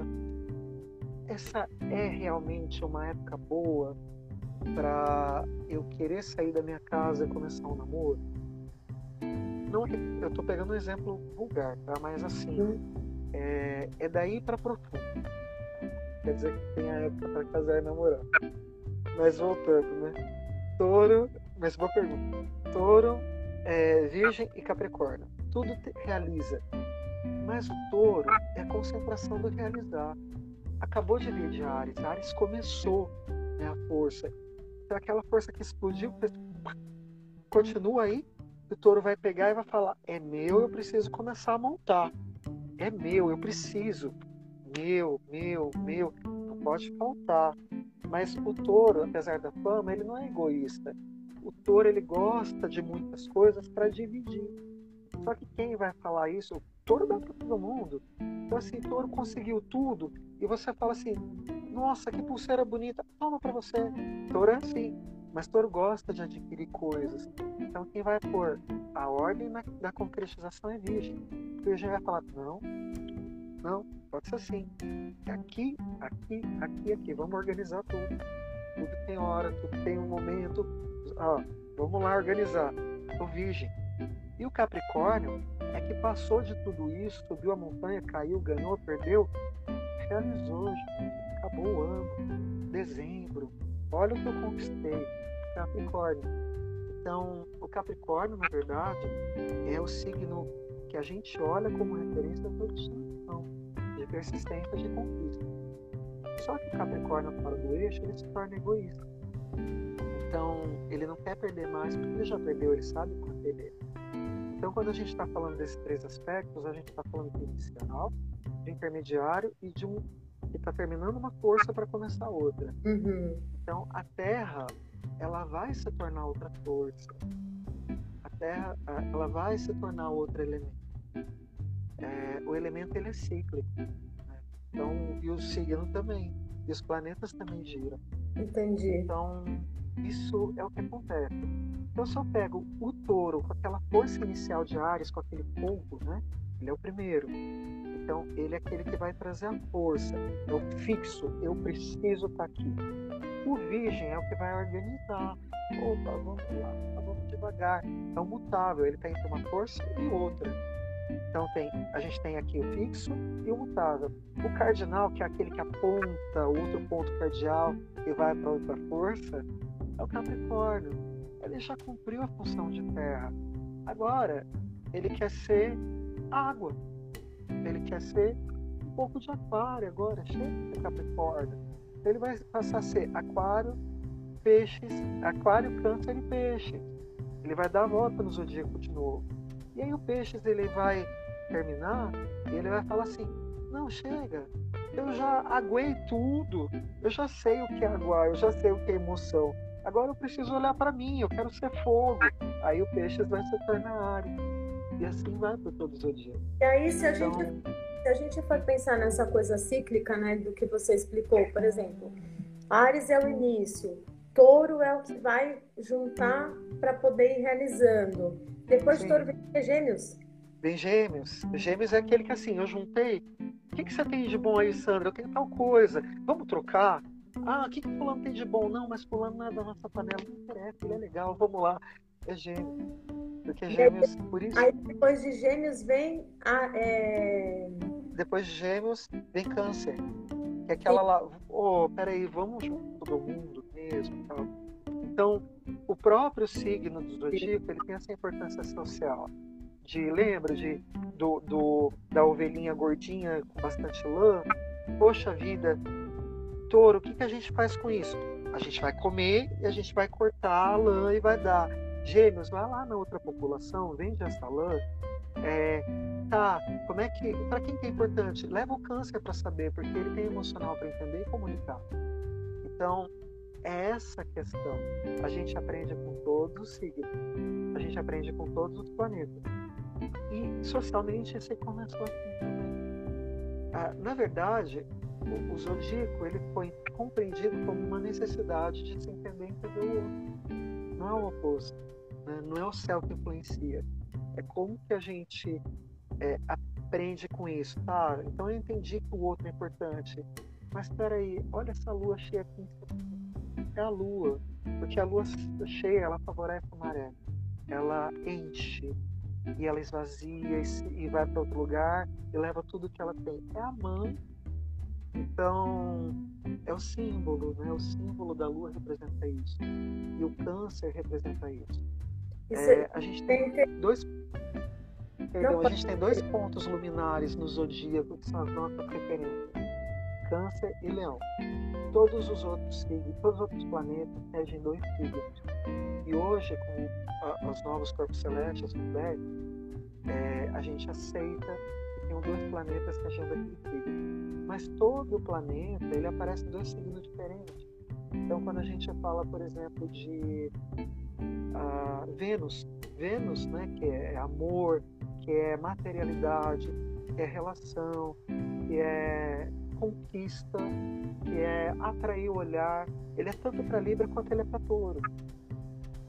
essa é realmente uma época boa para eu querer sair da minha casa e começar um namoro? Não, eu estou pegando um exemplo vulgar, tá? Mas assim, uhum. é, é daí para profundo. Quer dizer que tem a época para casar e namorar. Mas voltando, né? Touro, mas boa pergunta. Touro, é, Virgem e Capricórnio. Tudo realiza. Mas o touro é a concentração do realizar. Acabou de vir de Ares. Ares começou né, a força. Então aquela força que explodiu, continua aí. O touro vai pegar e vai falar: é meu, eu preciso começar a montar. É meu, eu preciso. Meu, meu, meu. Pode faltar. Mas o touro, apesar da fama, ele não é egoísta. O touro ele gosta de muitas coisas para dividir. Só que quem vai falar isso? O touro dá para todo mundo. Então assim, o touro conseguiu tudo e você fala assim: "Nossa, que pulseira bonita. Toma para você". Touro é assim. Mas touro gosta de adquirir coisas. Então quem vai pôr a ordem na, da concretização é virgem. Virgem vai falar: "Não, não, pode ser assim. Aqui, aqui, aqui, aqui. Vamos organizar tudo. Tudo tem hora, tudo tem um momento. Vamos lá organizar. O Virgem. E o Capricórnio é que passou de tudo isso, subiu a montanha, caiu, ganhou, perdeu, realizou. Acabou o ano, dezembro. Olha o que eu conquistei. Capricórnio. Então, o Capricórnio, na verdade, é o signo que a gente olha como referência da de persistência de conquista. Só que o Capricórnio fora do eixo, ele se torna egoísta. Então, ele não quer perder mais, porque ele já perdeu, ele sabe quanto perder. Então, quando a gente está falando desses três aspectos, a gente está falando de inicial, de intermediário e de um que está terminando uma força para começar outra. Uhum. Então, a Terra, ela vai se tornar outra força. A Terra, ela vai se tornar outro elemento é, o elemento ele é cíclico. Né? Então, e o signo também. E os planetas também giram. Entendi. Então, isso é o que acontece. Então, se eu pego o touro com aquela força inicial de Ares, com aquele fogo, né? Ele é o primeiro. Então, ele é aquele que vai trazer a força. É o fixo. Eu preciso estar aqui. O virgem é o que vai organizar. Opa, vamos lá, vamos devagar. É o mutável. Ele está entre uma força e outra. Então tem, a gente tem aqui o fixo e o mutável. O cardinal, que é aquele que aponta outro ponto cardial e vai para outra força, é o Capricórnio. Ele já cumpriu a função de terra. Agora, ele quer ser água. Ele quer ser um pouco de aquário agora, cheio de Capricórnio. Ele vai passar a ser aquário, peixes, aquário, câncer e peixe. Ele vai dar a volta no zodíaco de novo. E aí o Peixes ele vai terminar e ele vai falar assim: não, chega, eu já aguei tudo, eu já sei o que é aguar, eu já sei o que é emoção. Agora eu preciso olhar para mim, eu quero ser fogo. Aí o Peixes vai se tornar ar. E assim vai por todos os dias. E aí, se a, então... gente, se a gente for pensar nessa coisa cíclica, né, do que você explicou, por exemplo, Ares é o início, Touro é o que vai juntar para poder ir realizando. Depois Sim. de touro vem gêmeos. Vem gêmeos. Gêmeos é aquele que assim, eu juntei. O que, que você tem de bom aí, Sandra? Eu tenho tal coisa. Vamos trocar? Ah, o que, que fulano tem de bom? Não, mas fulano não é da nossa panela. Não interessa, ele é legal, vamos lá. É gêmeos. Porque gêmeos, por isso. Aí depois de gêmeos vem a. É... Depois de gêmeos vem câncer. Que é aquela lá. Ô, oh, peraí, vamos junto todo mundo mesmo. Tal. Então, o próprio signo do zodíaco ele tem essa importância social. De lembra de do, do, da ovelhinha gordinha com bastante lã? Poxa vida, touro, o que, que a gente faz com isso? A gente vai comer e a gente vai cortar a lã e vai dar. Gêmeos, vai lá na outra população, vende essa lã. É, tá, como é que. Para quem que é importante? Leva o câncer para saber, porque ele tem emocional para entender e comunicar. Então, é essa questão. A gente aprende com todos os signos, a gente aprende com todos os planetas. E socialmente isso começou assim também. Ah, na verdade, o, o zodíaco ele foi compreendido como uma necessidade de se entender e entender o outro. Não é o oposto. Né? Não é o céu que influencia. É como que a gente é, aprende com isso. Tá, então eu entendi que o outro é importante. Mas espera aí, olha essa lua cheia aqui. É a lua. Porque a lua cheia, ela favorece a maré. Ela enche, e ela esvazia e, e vai para outro lugar e leva tudo que ela tem. É a mãe. Então, é o símbolo, né? O símbolo da lua representa isso. E o câncer representa isso. É, a gente tem dois. Perdão, a gente tem dois pontos luminares no zodíaco que são as nossas referências: Câncer e Leão. Todos os outros signos, todos os outros planetas regem dois signos. E hoje, com a, os novos corpos celestes, o é, a gente aceita que tem dois planetas regendo aquele signo. Mas todo planeta, ele aparece dois signos diferentes. Então, quando a gente fala, por exemplo, de uh, Vênus, Vênus, né, que é amor, que é materialidade, que é relação, que é conquista, que é atrair o olhar. Ele é tanto para Libra quanto ele é para Touro.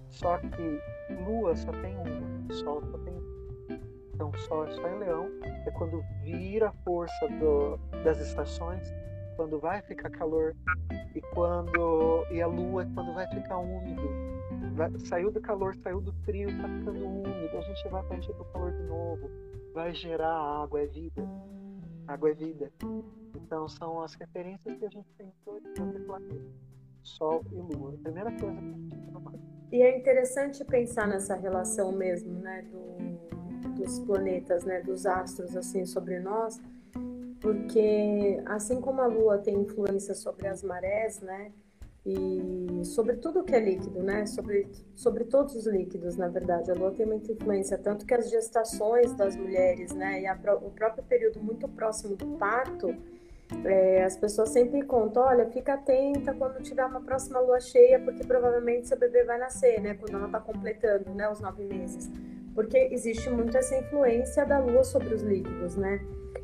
Só que Lua só tem uma, Sol só tem uma. Então Sol é só em Leão, é quando vira a força do, das estações, quando vai ficar calor e quando e a Lua é quando vai ficar úmido. Vai, saiu do calor, saiu do frio, está ficando úmido, a gente vai partir do calor de novo. Vai gerar água, é vida. Água é vida. Então são as referências que a gente tem sobre o planeta. Sol e Lua. A primeira coisa que a gente tem E é interessante pensar nessa relação mesmo, né, do, dos planetas, né, dos astros, assim, sobre nós, porque assim como a Lua tem influência sobre as marés, né, e sobre tudo que é líquido, né, sobre, sobre todos os líquidos, na verdade, a Lua tem muita influência, tanto que as gestações das mulheres, né, e a, o próprio período muito próximo do parto, é, as pessoas sempre contam, olha, fica atenta quando tiver uma próxima lua cheia, porque provavelmente seu bebê vai nascer, né? Quando ela está completando, né, os nove meses. Porque existe muito essa influência da lua sobre os líquidos, né?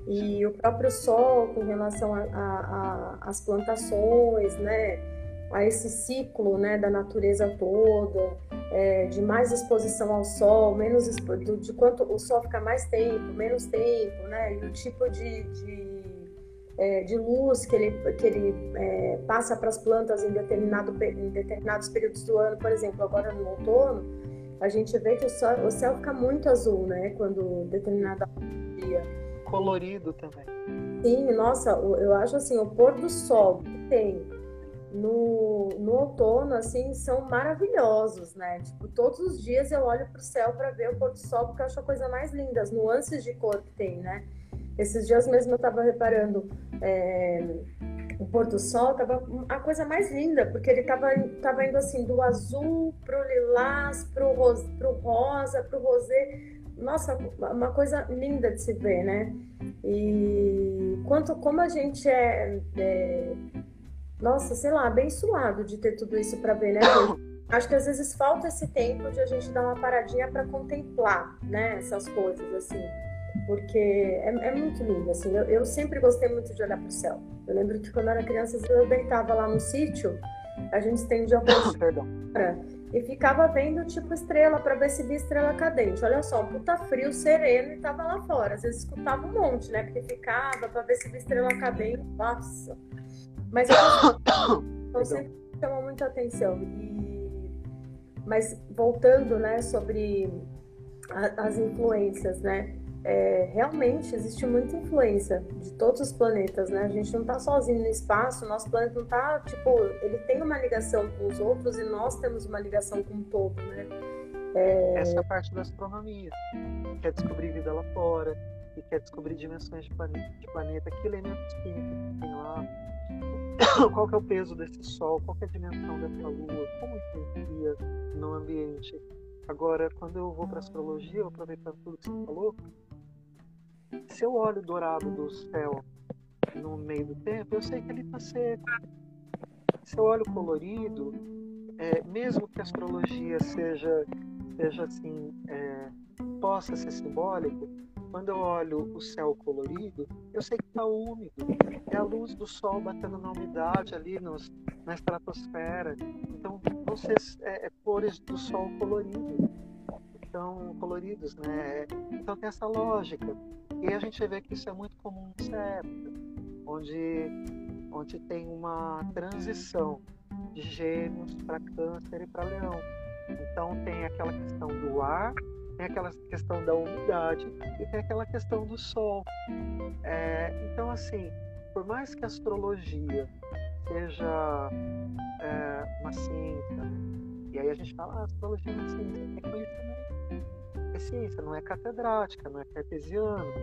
E o próprio sol com relação às plantações, né? A esse ciclo, né, da natureza toda, é, de mais exposição ao sol, menos de quanto o sol fica mais tempo, menos tempo, né? E o tipo de, de é, de luz que ele, que ele é, passa para as plantas em, determinado, em determinados períodos do ano, por exemplo, agora no outono, a gente vê que o céu, o céu fica muito azul, né? Quando determinada dia. Colorido também. Sim, nossa, eu acho assim, o pôr do sol que tem no, no outono, assim, são maravilhosos, né? Tipo, todos os dias eu olho para o céu para ver o pôr do sol, porque eu acho a coisa mais linda, as nuances de cor que tem, né? Esses dias mesmo eu estava reparando é, o pôr do sol, tava a coisa mais linda, porque ele estava tava indo assim do azul pro lilás, pro, ros, pro rosa, pro rosé. Nossa, uma coisa linda de se ver, né? E quanto como a gente é, é nossa, sei lá, abençoado de ter tudo isso para ver, né? Acho que às vezes falta esse tempo de a gente dar uma paradinha para contemplar, né? Essas coisas assim porque é, é muito lindo, assim. Eu, eu, sempre gostei muito de olhar para o céu. Eu lembro que quando eu era criança, eu deitava lá no sítio, a gente estendia a e ficava vendo tipo estrela para ver se via estrela cadente. Olha só, um puta frio sereno e tava lá fora. Às vezes escutava um monte, né? Porque ficava para ver se via estrela cadente. Nossa. Mas eu, eu sempre chama muita atenção. E... Mas voltando, né, sobre a, as influências, né? é, realmente existe muita influência de todos os planetas, né? A gente não está sozinho no espaço, nosso planeta não está, tipo, ele tem uma ligação com os outros e nós temos uma ligação com o todo, né? É... Essa é a parte da astronomia, que quer descobrir vida lá fora, que quer descobrir dimensões de planeta, de planeta que elementos químicos qual que é o peso desse Sol, qual que é a dimensão dessa Lua, como influencia no ambiente. Agora, quando eu vou para astrologia, aproveitando tudo que você falou, se eu olho o dourado do céu no meio do tempo, eu sei que ele está seco. Se eu olho colorido, é, mesmo que a astrologia seja, seja assim, é, possa ser simbólico, Quando eu olho o céu colorido, eu sei que está úmido. É a luz do sol batendo na umidade ali nos, na estratosfera. Então, ser é, é, cores do sol colorido. Então, coloridos, né? Então tem essa lógica. E a gente vê que isso é muito comum nessa época, onde, onde tem uma transição de gêmeos para câncer e para leão. Então tem aquela questão do ar tem aquela questão da umidade e tem aquela questão do sol. É, então, assim, por mais que a astrologia seja é, uma ciência, e aí a gente fala, ah, a astrologia é uma ciência, é conhecimento. É ciência, não é catedrática, não é cartesiano,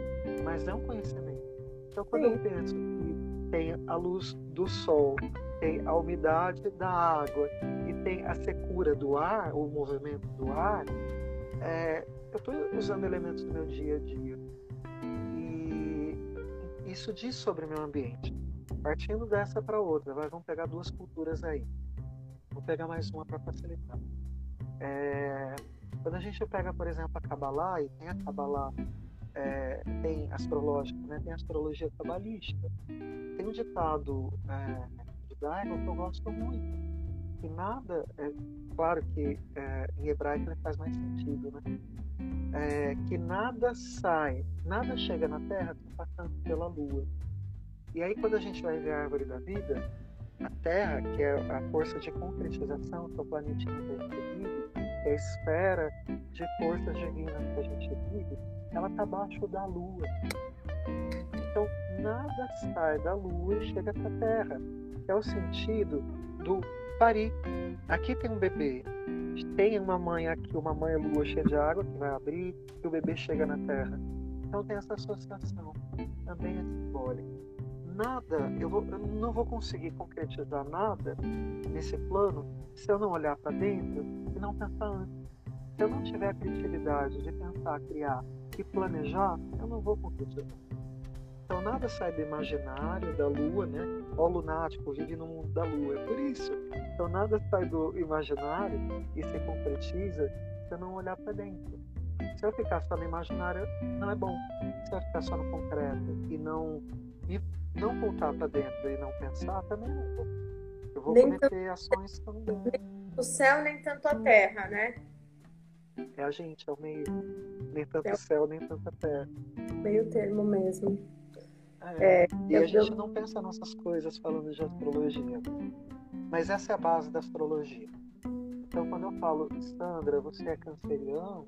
mas é um conhecimento. Então, quando Sim. eu penso que tem a luz do sol, tem a umidade da água e tem a secura do ar, o movimento do ar, é, eu estou usando elementos do meu dia a dia e isso diz sobre o meu ambiente. Partindo dessa para outra, vamos pegar duas culturas aí. Vou pegar mais uma para facilitar. É, quando a gente pega, por exemplo, a Kabbalah, e tem a Kabbalah, é, tem astrológica, né? tem astrologia cabalística, tem um ditado é, judaico que eu gosto muito, que nada, é, claro que é, em hebraico faz mais sentido, né? É, que nada sai, nada chega na Terra passando pela Lua. E aí quando a gente vai ver a árvore da vida, a Terra, que é a força de concretização que o gente vive, que é a esfera de forças divinas que a gente vive, ela está abaixo da Lua. Então nada sai da Lua e chega para a Terra. É o sentido do parir. Aqui tem um bebê. Tem uma mãe aqui, uma mãe lua cheia de água que vai abrir e o bebê chega na terra. Então tem essa associação. Também é simbólica. Nada, eu, vou, eu não vou conseguir concretizar nada nesse plano se eu não olhar para dentro e não pensar antes. Se eu não tiver a criatividade de pensar, criar e planejar, eu não vou concretizar. Então nada sai do imaginário, da lua, né? O lunático vive no mundo da lua, é por isso. Então nada sai do imaginário e se concretiza se eu não olhar para dentro. Se eu ficar só no imaginário, não é bom. Se eu ficar só no concreto e não e não voltar para dentro e não pensar, também não é bom. Eu vou nem cometer tanto, ações que não O céu nem tanto a terra, né? É a gente, é o meio. Nem tanto o céu, nem tanto a terra. Meio termo mesmo. É, é, e a gente não pensa nessas coisas falando de astrologia. Mas essa é a base da astrologia. Então, quando eu falo, Sandra, você é canceriano,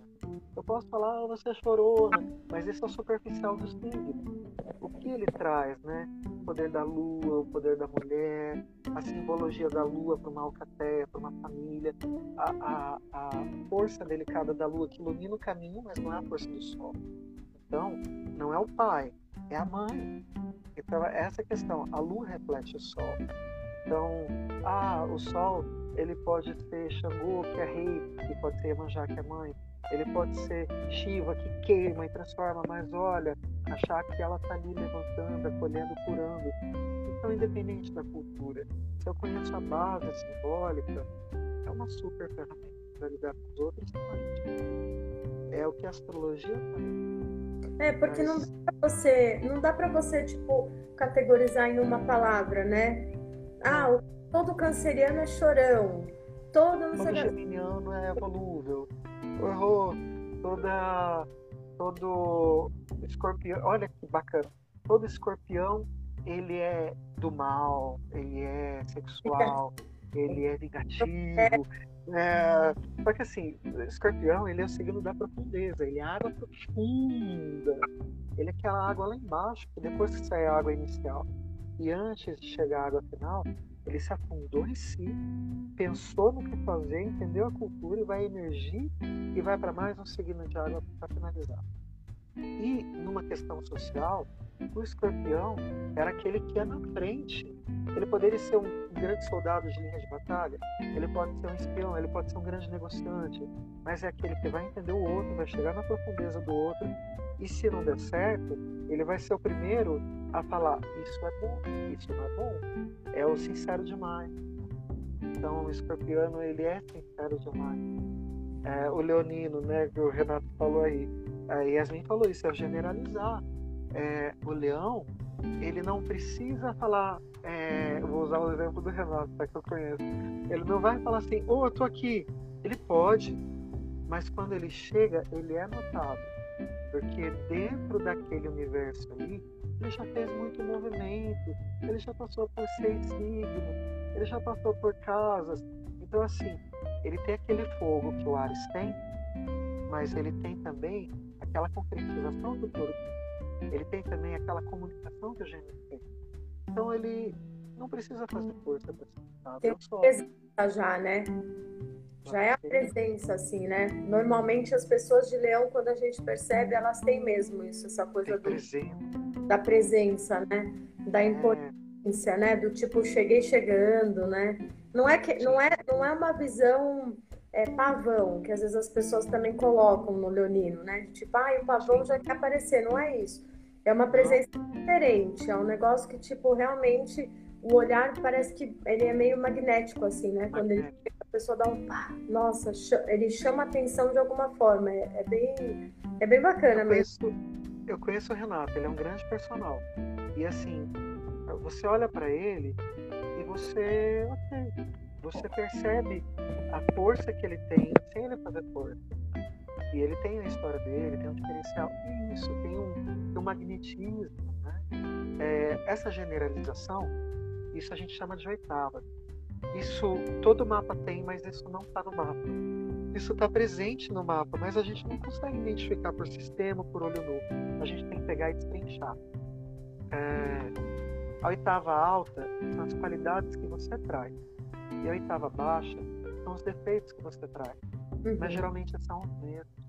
eu posso falar, ah, você é chorona, mas esse é o superficial do signo. O que ele traz, né? O poder da lua, o poder da mulher, a simbologia da lua para uma alcateia, para uma família, a, a, a força delicada da lua que ilumina o caminho, mas não é a força do sol. Então, não é o pai, é a mãe. Então, essa questão, a lua reflete o sol. Então, ah, o sol, ele pode ser Xangô, que é rei, e pode ser Iemanjá, que é mãe. Ele pode ser Shiva, que queima e transforma, mas olha, achar que ela está ali levantando, acolhendo, curando. Então, independente da cultura, se eu conheço a base simbólica, é uma super ferramenta para lidar com os outros. É o que a astrologia faz. É, porque não dá pra você, não dá para você, tipo, categorizar em uma palavra, né? Ah, todo canceriano é chorão. Todo não sei geminiano é volúvel. Errou. Toda. Todo escorpião. Olha que bacana. Todo escorpião, ele é do mal, ele é sexual, ele é vingativo, é, só que assim, escorpião, ele é o signo da profundeza, ele é água profunda. Ele é aquela água lá embaixo, que depois que sai a água inicial e antes de chegar à água final, ele se afundou em si, pensou no que fazer, entendeu a cultura e vai emergir e vai para mais um signo de água para finalizar. E numa questão social, o escorpião era aquele que ia na frente. Ele poderia ser um grande soldado de linha de batalha, ele pode ser um espião, ele pode ser um grande negociante, mas é aquele que vai entender o outro, vai chegar na profundeza do outro, e se não der certo, ele vai ser o primeiro a falar: Isso é bom, isso não é bom. É o sincero demais. Então, o escorpiano, ele é sincero demais. É, o leonino, né, que o Renato falou aí, a Yasmin falou isso, é generalizar. É, o leão, ele não precisa falar, é, vou usar o exemplo do Renato, tá, que eu conheço. Ele não vai falar assim, ô, oh, eu tô aqui. Ele pode, mas quando ele chega, ele é notado. Porque dentro daquele universo ali, ele já fez muito movimento, ele já passou por seis signos, ele já passou por casas. Então, assim, ele tem aquele fogo que o Ares tem, mas ele tem também aquela concretização do touro. Ele tem também aquela comunicação que o Gêmeos tem. Então, ele não precisa fazer força para ser Tem presença já, né? Já é a presença, assim, né? Normalmente as pessoas de leão, quando a gente percebe, elas têm mesmo isso, essa coisa do, da presença, né? Da é. importância, é. né? Do tipo, cheguei chegando, né? Não é, que, não é, não é uma visão é, pavão, que às vezes as pessoas também colocam no leonino, né? Tipo, ah, o pavão já quer aparecer. Não é isso. É uma presença diferente. É um negócio que, tipo, realmente o olhar parece que ele é meio magnético, assim, né? Quando ele a pessoa dá um pá, nossa, ele chama atenção de alguma forma. É, é bem, é bem bacana eu mesmo. Conheço, eu conheço o Renato, ele é um grande personal. E assim, você olha para ele e você, ok, você percebe a força que ele tem sem ele fazer força. E ele tem a história dele, tem um diferencial. E isso, tem um, tem um magnetismo. Né? É, essa generalização isso a gente chama de oitava. Isso todo mapa tem, mas isso não está no mapa. Isso está presente no mapa, mas a gente não consegue identificar por sistema, por olho nu. A gente tem que pegar e destrinchar. É, a oitava alta são as qualidades que você traz. E a oitava baixa são os defeitos que você traz. Uhum. Mas geralmente são os mesmos.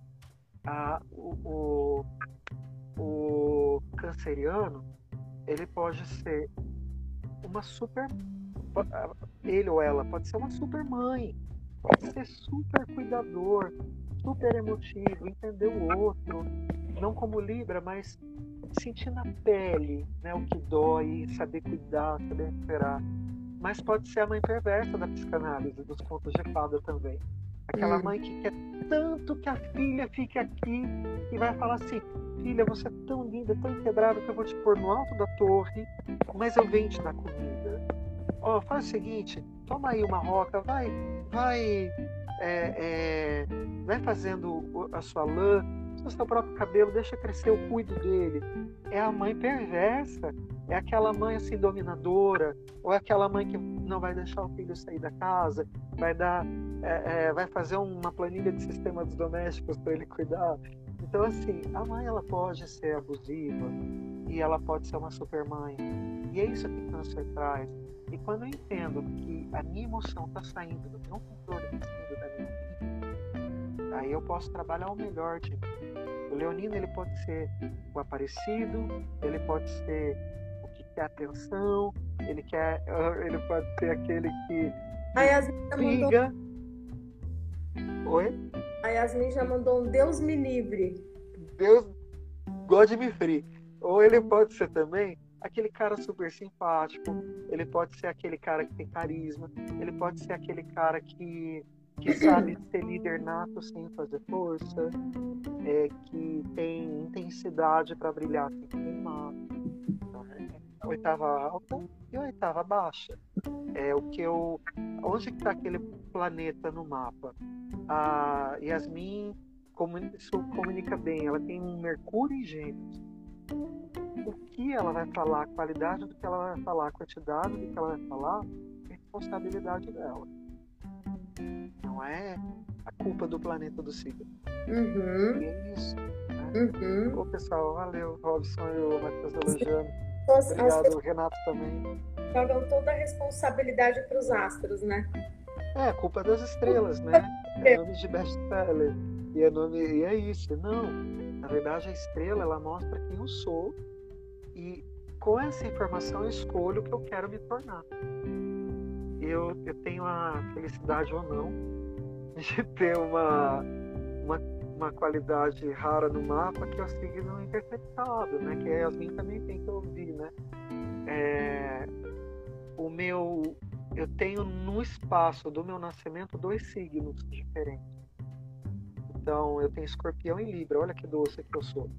Ah, o, o, o canceriano, ele pode ser uma super. Ele ou ela pode ser uma super mãe, pode ser super cuidador, super emotivo, entender o outro, não como Libra, mas sentir na pele né, o que dói, saber cuidar, saber esperar. Mas pode ser a mãe perversa da psicanálise, dos contos de fada também. Aquela hum. mãe que quer tanto que a filha fique aqui e vai falar assim: Filha, você é tão linda, tão inquebrável que eu vou te pôr no alto da torre, mas eu venho te dar comida. Ó, oh, faz o seguinte: toma aí uma roca, vai, vai, é, é, vai fazendo a sua lã, o seu próprio cabelo, deixa crescer, eu cuido dele. É a mãe perversa, é aquela mãe assim dominadora, ou é aquela mãe que não vai deixar o filho sair da casa, vai dar é, é, vai fazer uma planilha de sistemas domésticos para ele cuidar. Então, assim, a mãe ela pode ser abusiva e ela pode ser uma super mãe. E é isso que câncer traz. E quando eu entendo que a minha emoção está saindo do meu controle, está saindo da minha vida, aí eu posso trabalhar o melhor de mim. O leonino ele pode ser o aparecido, ele pode ser quer atenção, ele quer, ele pode ser aquele que briga. Oi? A Yasmin já mandou um Deus me livre. Deus God me free. Ou ele pode ser também aquele cara super simpático, ele pode ser aquele cara que tem carisma, ele pode ser aquele cara que, que sabe ser líder nato sem fazer força, é, que tem intensidade para brilhar sem queimar. Então, é, oitava alta e oitava baixa. É o que eu. Onde está aquele planeta no mapa? a Yasmin comunica bem, ela tem um Mercúrio em Gêmeos. O que ela vai falar, a qualidade do que ela vai falar, a quantidade do que ela vai falar, é responsabilidade dela. Não é a culpa do planeta do signo. Uhum. E é isso. Né? Uhum. Pessoal, valeu, Robson e o Matheus elogiando. Obrigado, Renato também. Jogam toda a responsabilidade para os astros, né? É, culpa é das estrelas, né? É nome de best-seller. E é, nome, e é isso. Não. Na verdade, a estrela, ela mostra quem eu sou. E com essa informação, eu escolho o que eu quero me tornar. Eu, eu tenho a felicidade ou não de ter uma, uma, uma qualidade rara no mapa que é o signo interceptado, né? Que a Yasmin também tem que ouvir, né? É, o meu eu tenho no espaço do meu nascimento dois signos diferentes. Então, eu tenho escorpião e Libra, olha que doce que eu sou.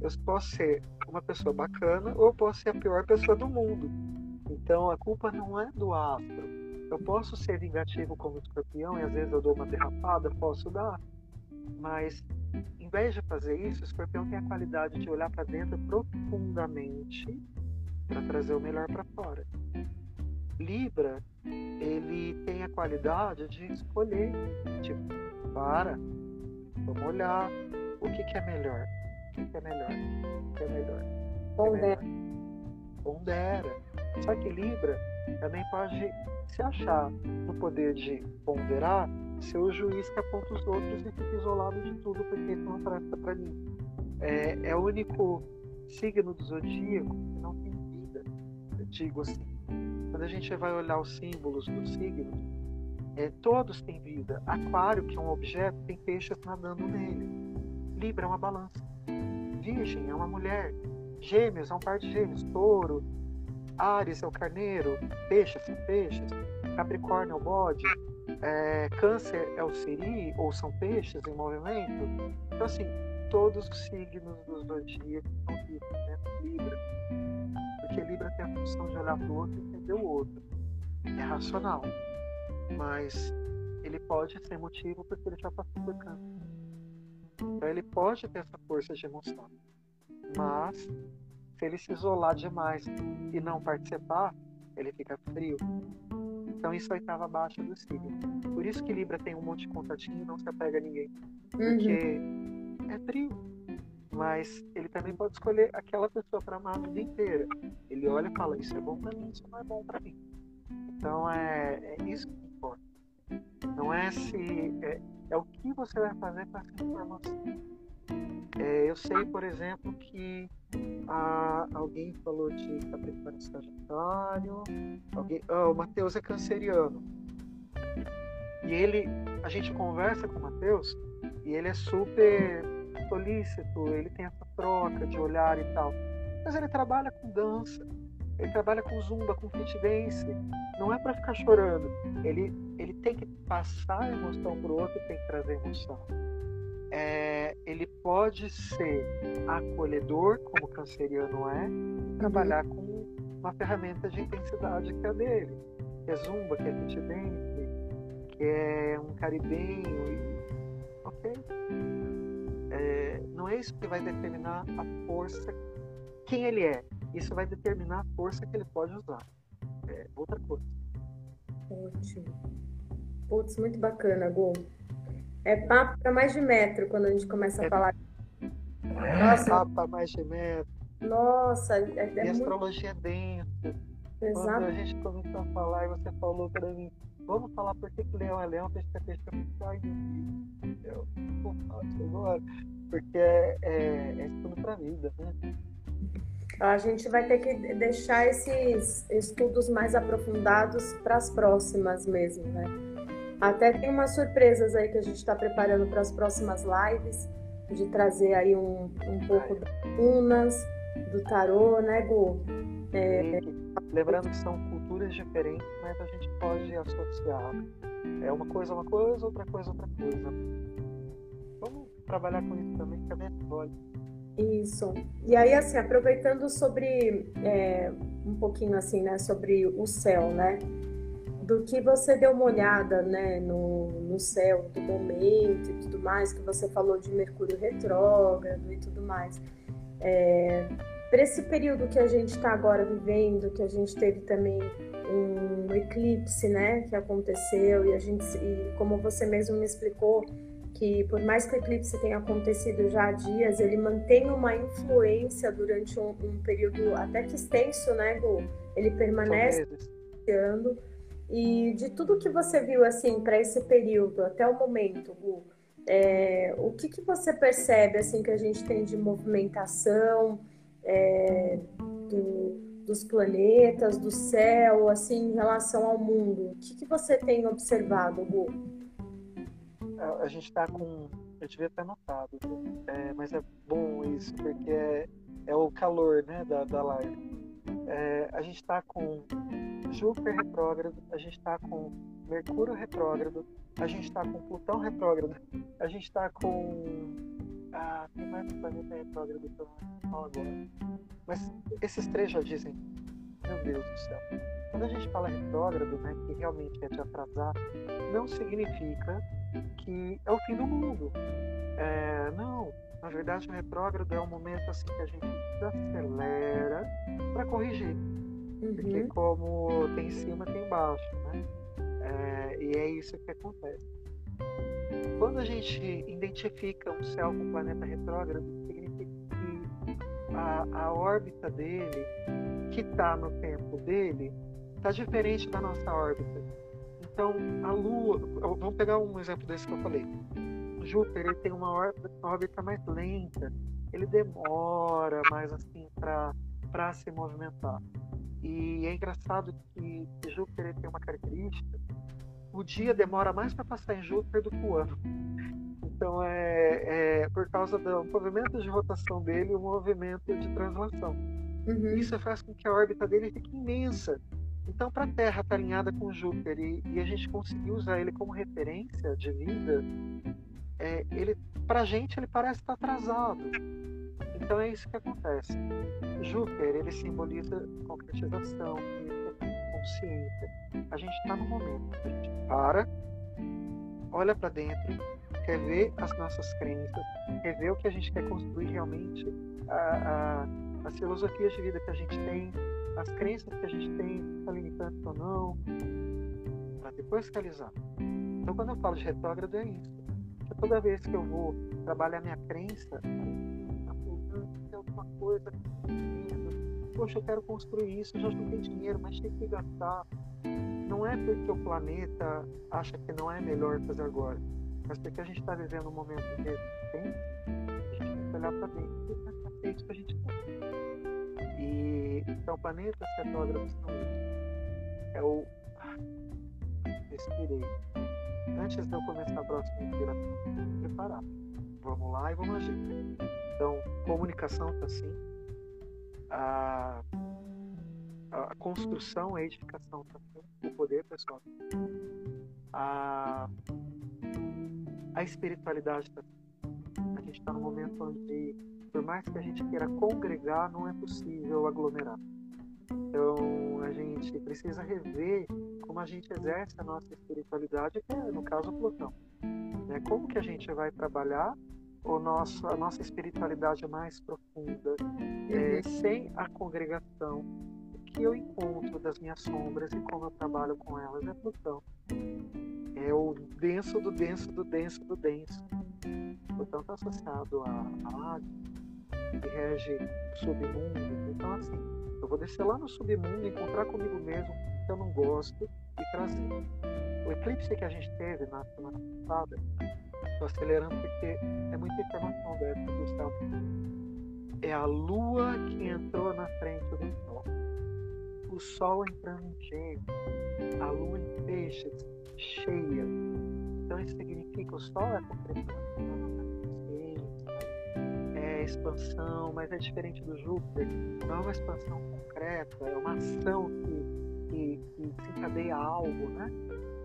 Eu posso ser uma pessoa bacana ou eu posso ser a pior pessoa do mundo. Então, a culpa não é do astro. Eu posso ser vingativo como escorpião e às vezes eu dou uma derrapada, posso dar. Mas, em vez de fazer isso, o escorpião tem a qualidade de olhar para dentro profundamente para trazer o melhor para fora. Libra, ele tem a qualidade de escolher, tipo, para, vamos olhar o que, que é melhor, o que, que é melhor, o que é melhor. Pondera. Pondera. Só que Libra também pode se achar no poder de ponderar, ser o juiz que aponta os outros e fica isolado de tudo porque isso não presta para mim. É, é o único signo do zodíaco que não tem vida. Eu digo assim, quando a gente vai olhar os símbolos dos signos, é, todos têm vida. Aquário, que é um objeto, tem peixes nadando nele. Libra é uma balança. Virgem é uma mulher. Gêmeos é um par de gêmeos. Touro. Ares é o carneiro. Peixes são peixes. Capricórnio é o bode. É, câncer é o siri, ou são peixes em movimento. Então, assim, todos os signos dos zodíacos são vivos dentro de Libra. Porque Libra tem a função de olhar para o outro e entender o outro. É racional mas ele pode ser motivo porque ele já passou por câncer. Então ele pode ter essa força de emoção. Mas se ele se isolar demais e não participar, ele fica frio. Então isso aí estava abaixo do signo. Por isso que Libra tem um monte de contatinho e não se apega a ninguém. Porque uhum. é frio. Mas ele também pode escolher aquela pessoa para amar a vida inteira. Ele olha e fala, isso é bom para mim, isso não é bom para mim. Então é, é isso que não é se. É, é o que você vai fazer com essa informação. É, eu sei, por exemplo, que a, alguém falou de Capricórnio Sagitário. Alguém, oh, o Matheus é canceriano. E ele, a gente conversa com o Matheus e ele é super solícito, ele tem essa troca de olhar e tal. Mas ele trabalha com dança, ele trabalha com zumba, com fit dance. Não é para ficar chorando. Ele, ele tem que passar a emoção para o outro, tem que trazer emoção. É, ele pode ser acolhedor, como o canceriano é, e trabalhar com uma ferramenta de intensidade que é a dele, que é zumba, que é fit dance, que é um caribenho. E... Ok? É, não é isso que vai determinar a força, quem ele é isso vai determinar a força que ele pode usar. É outra coisa. Ótimo. Putz, muito bacana, Gu. É papo para mais de metro quando a gente começa a é... falar. Nossa. Papo para mais de metro. Nossa, é, é e muito... astrologia é densa. Exato. Quando a gente começou a falar e você falou para mim, vamos falar por que leão é leão, peixe é peixe, ai meu Deus, eu faço agora? Porque é, é, é estudo para vida, né? A gente vai ter que deixar esses estudos mais aprofundados para as próximas mesmo, né? Até tem umas surpresas aí que a gente está preparando para as próximas lives, de trazer aí um, um pouco das runas, do tarô, né, Gu? É... Lembrando que são culturas diferentes, mas a gente pode associar. É uma coisa uma coisa, outra coisa outra coisa. Vamos trabalhar com isso também, que é bem sólido. Isso. E aí, assim, aproveitando sobre é, um pouquinho assim, né, sobre o céu, né? Do que você deu uma olhada, né, no, no céu do momento e tudo mais, que você falou de Mercúrio retrógrado e tudo mais. É, Para esse período que a gente está agora vivendo, que a gente teve também um eclipse, né, que aconteceu e a gente, e como você mesmo me explicou, que por mais que o eclipse tenha acontecido já há dias, ele mantém uma influência durante um, um período até que extenso, né, Gu? Ele permanece. E de tudo que você viu assim para esse período até o momento, Gu, é, o que, que você percebe assim que a gente tem de movimentação é, do, dos planetas, do céu, assim, em relação ao mundo? O que, que você tem observado, Gu? a, gente está com. Eu devia ter notado, é, mas é bom isso, porque é, é o calor né, da, da live. É, a gente está com Júpiter retrógrado, a gente está com Mercúrio retrógrado, a gente está com Plutão retrógrado, a gente está com. Ah, tem mais um planeta retrógrado que eu não agora. Mas esses três já dizem, meu Deus do céu. Quando a gente fala retrógrado, né, que realmente é de atrasar, não significa que é o fim do mundo. É, não, na verdade o retrógrado é um momento assim que a gente acelera para corrigir. Uhum. Porque como tem em cima, tem embaixo, né? É, e é isso que acontece. Quando a gente identifica um céu com planeta retrógrado, significa que a, a órbita dele, que está no tempo dele, está diferente da nossa órbita. Então, a Lua, vamos pegar um exemplo desse que eu falei. Júpiter ele tem uma órbita, uma órbita mais lenta, ele demora mais assim para se movimentar. E é engraçado que Júpiter tem uma característica: o dia demora mais para passar em Júpiter do que o ano. Então é, é por causa do movimento de rotação dele o movimento de translação. Uhum. Isso faz com que a órbita dele fique imensa. Então, para a Terra estar tá alinhada com Júpiter e, e, a gente conseguir usar ele como referência de vida, é, ele, para a gente, ele parece estar atrasado. Então, é isso que acontece. Júpiter, ele simboliza concretização, consciência. A gente está no momento, a gente para, olha para dentro, quer ver as nossas crenças, quer ver o que a gente quer construir realmente, a, a, as filosofias de vida que a gente tem, as crenças que a gente tem, está limitante ou não, para depois realizar. Então, quando eu falo de retrógrado, é isso. Toda vez que eu vou trabalhar minha crença, tem alguma coisa poxa, eu quero construir isso, já juntei dinheiro, mas tem que gastar. Não é porque o planeta acha que não é melhor fazer agora, mas porque a gente está vivendo um momento de tempo, a gente tem que olhar para dentro e é isso que a gente quer. E então, planetas retrógrados são isso. É o. Respirei. Antes de eu começar a próxima inspiração, preparar. Vamos lá e vamos agir. Então, comunicação está assim a, a construção, a edificação, o poder pessoal, a, a espiritualidade. A gente está num momento onde, por mais que a gente queira congregar, não é possível aglomerar. Então, a gente precisa rever como a gente exerce a nossa espiritualidade, que é, no caso, o Plutão. Né? Como que a gente vai trabalhar o nosso, a nossa espiritualidade mais profunda, é, uhum. sem a congregação que eu encontro das minhas sombras e como eu trabalho com elas é Plutão. É o denso do denso do denso do denso. Plutão está associado a, a que rege o submundo. Então, assim, eu vou descer lá no submundo, encontrar comigo mesmo que eu não gosto e trazer. O eclipse que a gente teve na semana passada Estou acelerando porque é muita informação dessa do céu. É a lua que entrou na frente do sol. O sol entrando em cheio. A lua em peixes, cheia. Então isso significa que o sol é expansão, mas é diferente do Júpiter. Não é uma expansão concreta, é uma ação que, que, que desencadeia algo, né?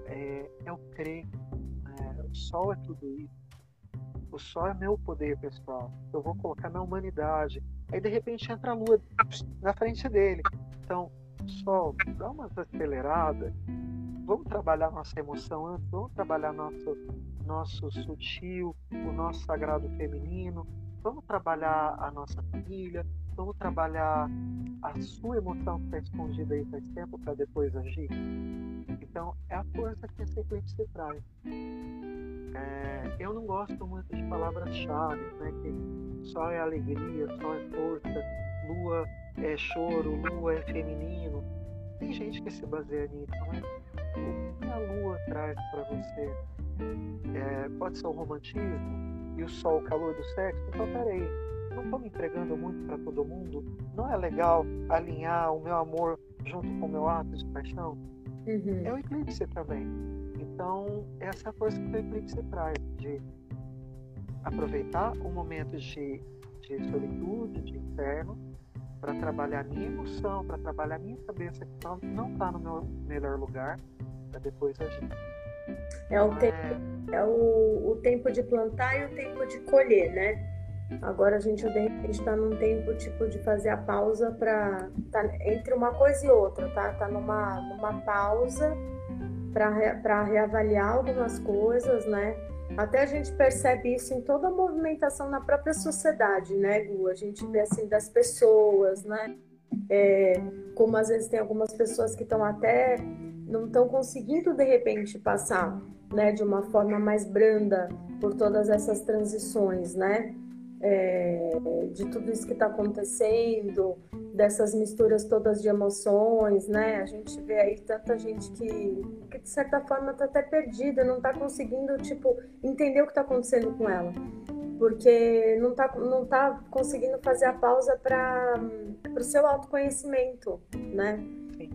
É, é o crer, o sol é tudo isso. O sol é meu poder pessoal. Eu vou colocar na humanidade. Aí de repente entra a lua na frente dele. Então, sol, dá uma acelerada. Vamos trabalhar nossa emoção antes, vamos trabalhar nosso, nosso sutil, o nosso sagrado feminino, vamos trabalhar a nossa família, vamos trabalhar a sua emoção que está escondida aí faz tempo para depois agir. Então, é a força que esse eclipse traz. É, eu não gosto muito de palavras-chave, né? Que sol é alegria, sol é força, lua é choro, lua é feminino. Tem gente que se baseia nisso, mas o que a lua traz para você? É, pode ser o romantismo e o sol, o calor do sexo. Então, peraí, não estou me entregando muito para todo mundo? Não é legal alinhar o meu amor junto com o meu ato de paixão? Uhum. É o eclipse também. Então, essa é a força que o eclipse traz, de aproveitar o momento de, de solitude, de inferno, para trabalhar a minha emoção, para trabalhar a minha cabeça que não está no meu melhor lugar, para depois agir. É o, tempo, é o, o tempo de plantar e o tempo de colher, né? Agora a gente está num tempo tipo de fazer a pausa para tá entre uma coisa e outra, tá? Tá numa, numa pausa para reavaliar algumas coisas, né? Até a gente percebe isso em toda a movimentação na própria sociedade, né, Gu? A gente vê assim das pessoas, né? É, como às vezes tem algumas pessoas que estão até não estão conseguindo de repente passar, né, de uma forma mais branda por todas essas transições, né? É, de tudo isso que está acontecendo, dessas misturas todas de emoções, né? A gente vê aí tanta gente que, que de certa forma está até perdida, não está conseguindo, tipo, entender o que está acontecendo com ela. Porque não está não tá conseguindo fazer a pausa para o seu autoconhecimento, né?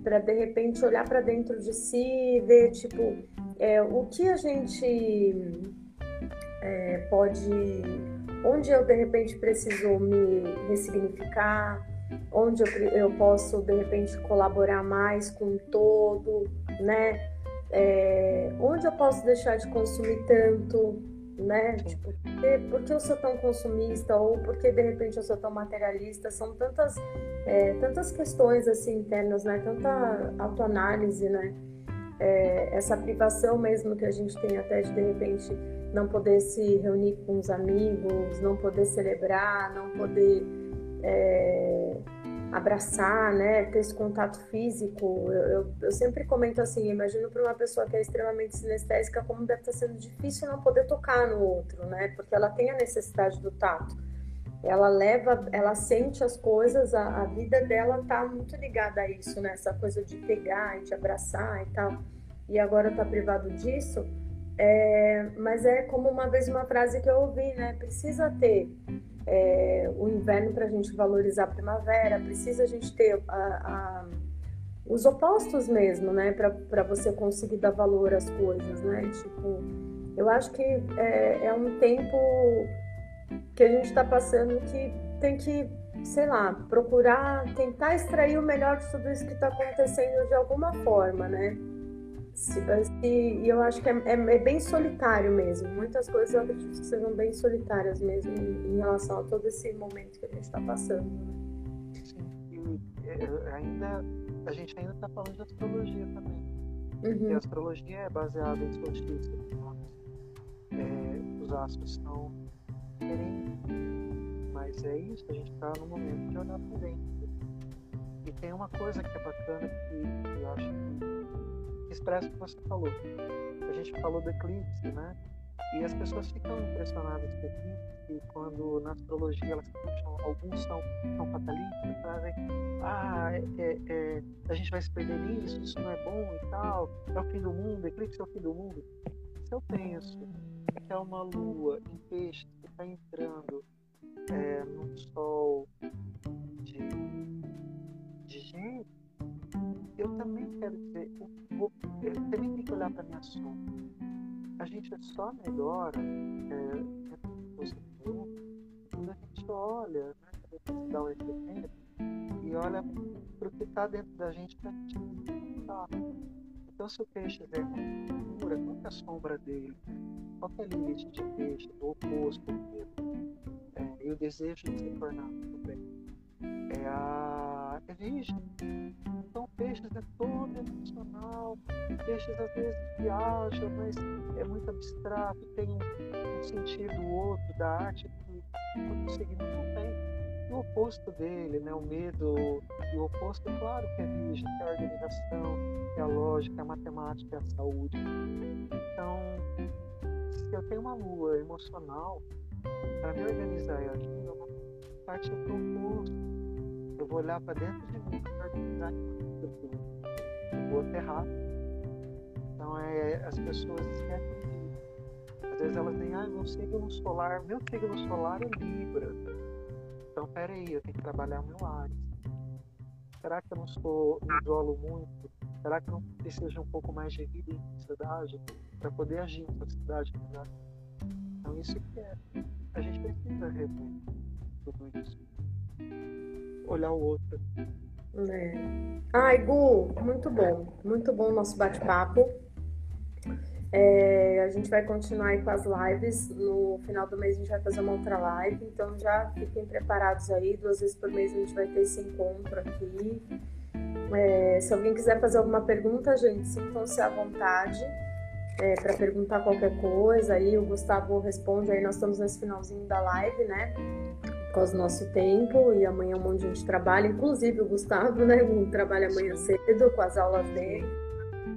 Para de repente olhar para dentro de si, ver, tipo, é, o que a gente é, pode. Onde eu de repente preciso me ressignificar, onde eu, eu posso de repente colaborar mais com o todo, né? É, onde eu posso deixar de consumir tanto, né? Tipo, por que eu sou tão consumista ou por que de repente eu sou tão materialista? São tantas, é, tantas questões assim internas, né? Tanta autoanálise, né? É, essa privação mesmo que a gente tem até de de repente não poder se reunir com os amigos, não poder celebrar, não poder é, abraçar, né, ter esse contato físico. Eu, eu, eu sempre comento assim, imagino para uma pessoa que é extremamente sinestésica como deve estar sendo difícil não poder tocar no outro, né, porque ela tem a necessidade do tato. Ela leva, ela sente as coisas, a, a vida dela tá muito ligada a isso, né, essa coisa de pegar de abraçar e tal. E agora tá privado disso. É, mas é como uma vez uma frase que eu ouvi, né? Precisa ter é, o inverno para a gente valorizar a primavera, precisa a gente ter a, a, os opostos mesmo, né? Para você conseguir dar valor às coisas, né? Tipo, eu acho que é, é um tempo que a gente está passando que tem que, sei lá, procurar tentar extrair o melhor de tudo isso que está acontecendo de alguma forma, né? E eu acho que é, é, é, bem solitário mesmo. Muitas coisas eu acredito que sejam bem solitárias mesmo em, em relação a todo esse momento que a gente está passando. Né? Sim, e é, ainda, a gente ainda está falando de astrologia também. Uhum. E a astrologia é baseada em solstício. É, os astros são diferentes. Mas é isso, a gente está no momento de olhar para dentro. E tem uma coisa que é bacana que eu acho que expressa o que você falou. A gente falou do eclipse, né? E as pessoas ficam impressionadas com eclipse quando na astrologia elas puxam, alguns são, são fatalistas, trazem, ah, é, é, é, a gente vai se perder nisso, isso não é bom e tal, é o fim do mundo, eclipse é o fim do mundo. Se eu penso que é uma lua em peixe que está entrando é, num sol de, de eu também quero dizer, eu, eu também tenho que olhar para minha sombra. A gente só melhora, é, quando a gente olha, né, a dá um exemplo, e olha para o que está dentro da gente para a gente tá. Então, se o peixe é pura, qual é a sombra dele? Qual é a limite de peixe, do oposto dele? É, e o desejo de se tornar bem? É a virgem. Então, peixes é todo emocional, peixes às vezes viajam, mas é muito abstrato, tem um, sentido outro da arte que o signo não tem. O oposto dele, né, o medo, e o oposto, claro que é virgem, que é a organização, que é a lógica, é a matemática, é a saúde. Então, se eu tenho uma lua emocional, para me organizar eu vou partir para o oposto eu vou olhar para dentro de mim eu vou aterrar. Então é, as pessoas esquecem. Às vezes elas têm, ah, meu signo solar, meu signo solar é Libra. Então peraí, eu tenho que trabalhar meu Ares. Será que eu não estou, me isolo muito? Será que eu não preciso de um pouco mais de vida em sociedade para poder agir em sociedade melhor? Então isso que é. A gente precisa rever tudo isso olhar o outro. É. Ai, Gu, muito bom. Muito bom o nosso bate-papo. É, a gente vai continuar aí com as lives. No final do mês a gente vai fazer uma outra live. Então já fiquem preparados aí. Duas vezes por mês a gente vai ter esse encontro aqui. É, se alguém quiser fazer alguma pergunta, gente, sintam-se à vontade é, para perguntar qualquer coisa. Aí o Gustavo responde. Aí nós estamos nesse finalzinho da live, né? Por causa do nosso tempo. E amanhã um monte de gente trabalha. Inclusive o Gustavo, né? Trabalha amanhã cedo com as aulas dele.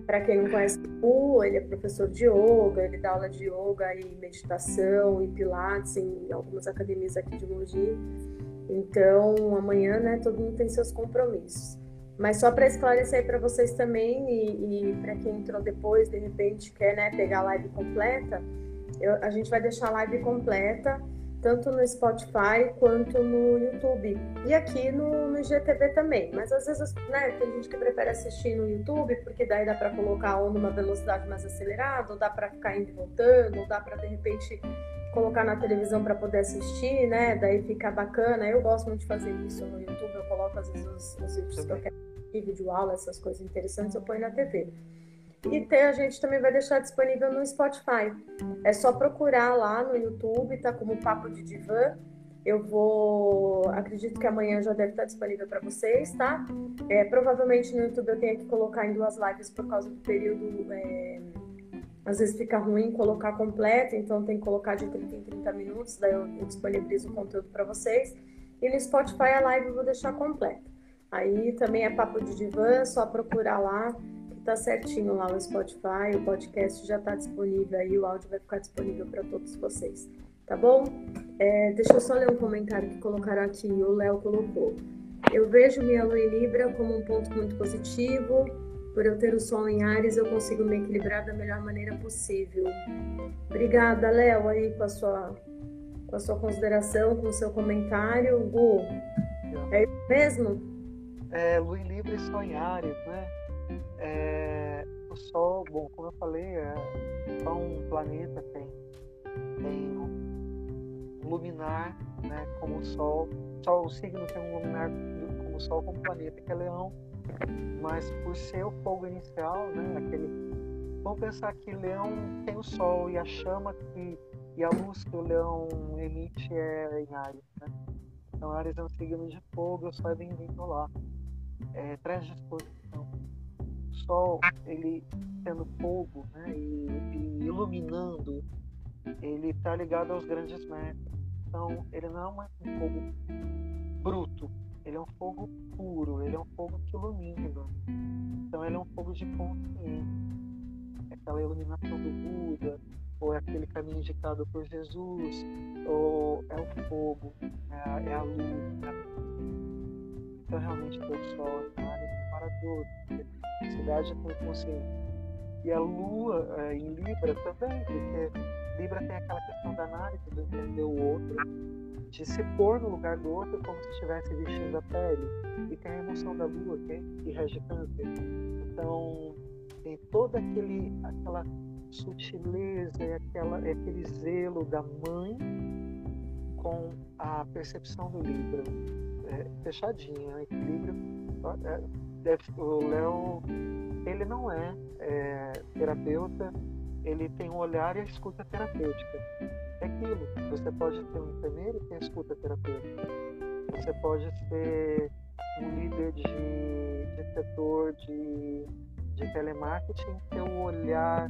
Para quem não conhece o ele é professor de yoga, ele dá aula de yoga e meditação e pilates em algumas academias aqui de Mogi. Então, amanhã, né, todo mundo tem seus compromissos. Mas só para esclarecer para vocês também e, e para quem entrou depois, de repente quer né, pegar a live completa, eu, a gente vai deixar a live completa tanto no Spotify quanto no YouTube e aqui no, no IGTV também. Mas às vezes né, tem gente que prefere assistir no YouTube porque daí dá para colocar ou numa velocidade mais acelerada, ou dá para ficar indo e voltando, ou dá para de repente colocar na televisão para poder assistir, né? Daí fica bacana. Eu gosto muito de fazer isso no YouTube. Eu coloco às vezes os, os vídeos que eu quero, vídeo aula, essas coisas interessantes, eu ponho na TV. E tem, a gente também vai deixar disponível no Spotify. É só procurar lá no YouTube, tá como Papo de Divã. Eu vou. Acredito que amanhã já deve estar disponível para vocês, tá? É, provavelmente no YouTube eu tenho que colocar em duas lives por causa do período. É, às vezes fica ruim colocar completo, então tem que colocar de 30 em 30 minutos, daí eu, disponibilizo o conteúdo para vocês. E no Spotify a live eu vou deixar completa. Aí também é Papo de Divã, só procurar lá tá certinho lá no Spotify, o podcast já está disponível aí, o áudio vai ficar disponível para todos vocês, tá bom? É, deixa eu só ler um comentário que colocaram aqui, o Léo colocou. Eu vejo minha lua em Libra como um ponto muito positivo. Por eu ter o Sol em Ares, eu consigo me equilibrar da melhor maneira possível. Obrigada, Léo, aí com a sua com a sua consideração, com o seu comentário. Gu, é isso mesmo? É, Lua em Libra e Sol em Ares, né? É, o Sol, bom, como eu falei, é só um planeta tem, tem um luminar, né, como o Sol. Só o signo tem um luminar como o Sol, como planeta, que é Leão. Mas por ser o fogo inicial, né, aquele, vamos pensar que Leão tem o Sol e a chama que e a luz que o Leão emite é em Ares, né? Então Ares é um signo de fogo, o Sol é bem-vindo lá. É, traz disposição sol ele sendo fogo né, e, e iluminando, ele está ligado aos grandes mestres. Então ele não é um fogo bruto, ele é um fogo puro, ele é um fogo que ilumina. Então ele é um fogo de consciência. É aquela iluminação do Buda, ou é aquele caminho indicado por Jesus, ou é o fogo, é a, é a luz. Né? Então realmente o sol é área maravilhosa cidade com consciência. E a lua é, em Libra também, porque Libra tem aquela questão da análise, do entender o outro, de se pôr no lugar do outro como se estivesse vestindo a pele. E tem a emoção da lua, que, que rege câncer. Então, tem toda aquele, aquela sutileza e aquela, aquele zelo da mãe com a percepção do Libra. É, fechadinha, equilíbrio. É, o Léo, ele não é, é, terapeuta, ele tem um olhar e a escuta terapêutica. É aquilo. Você pode ser um enfermeiro que tem escuta terapêutica. Você pode ser um líder de, de setor de, de telemarketing ter um olhar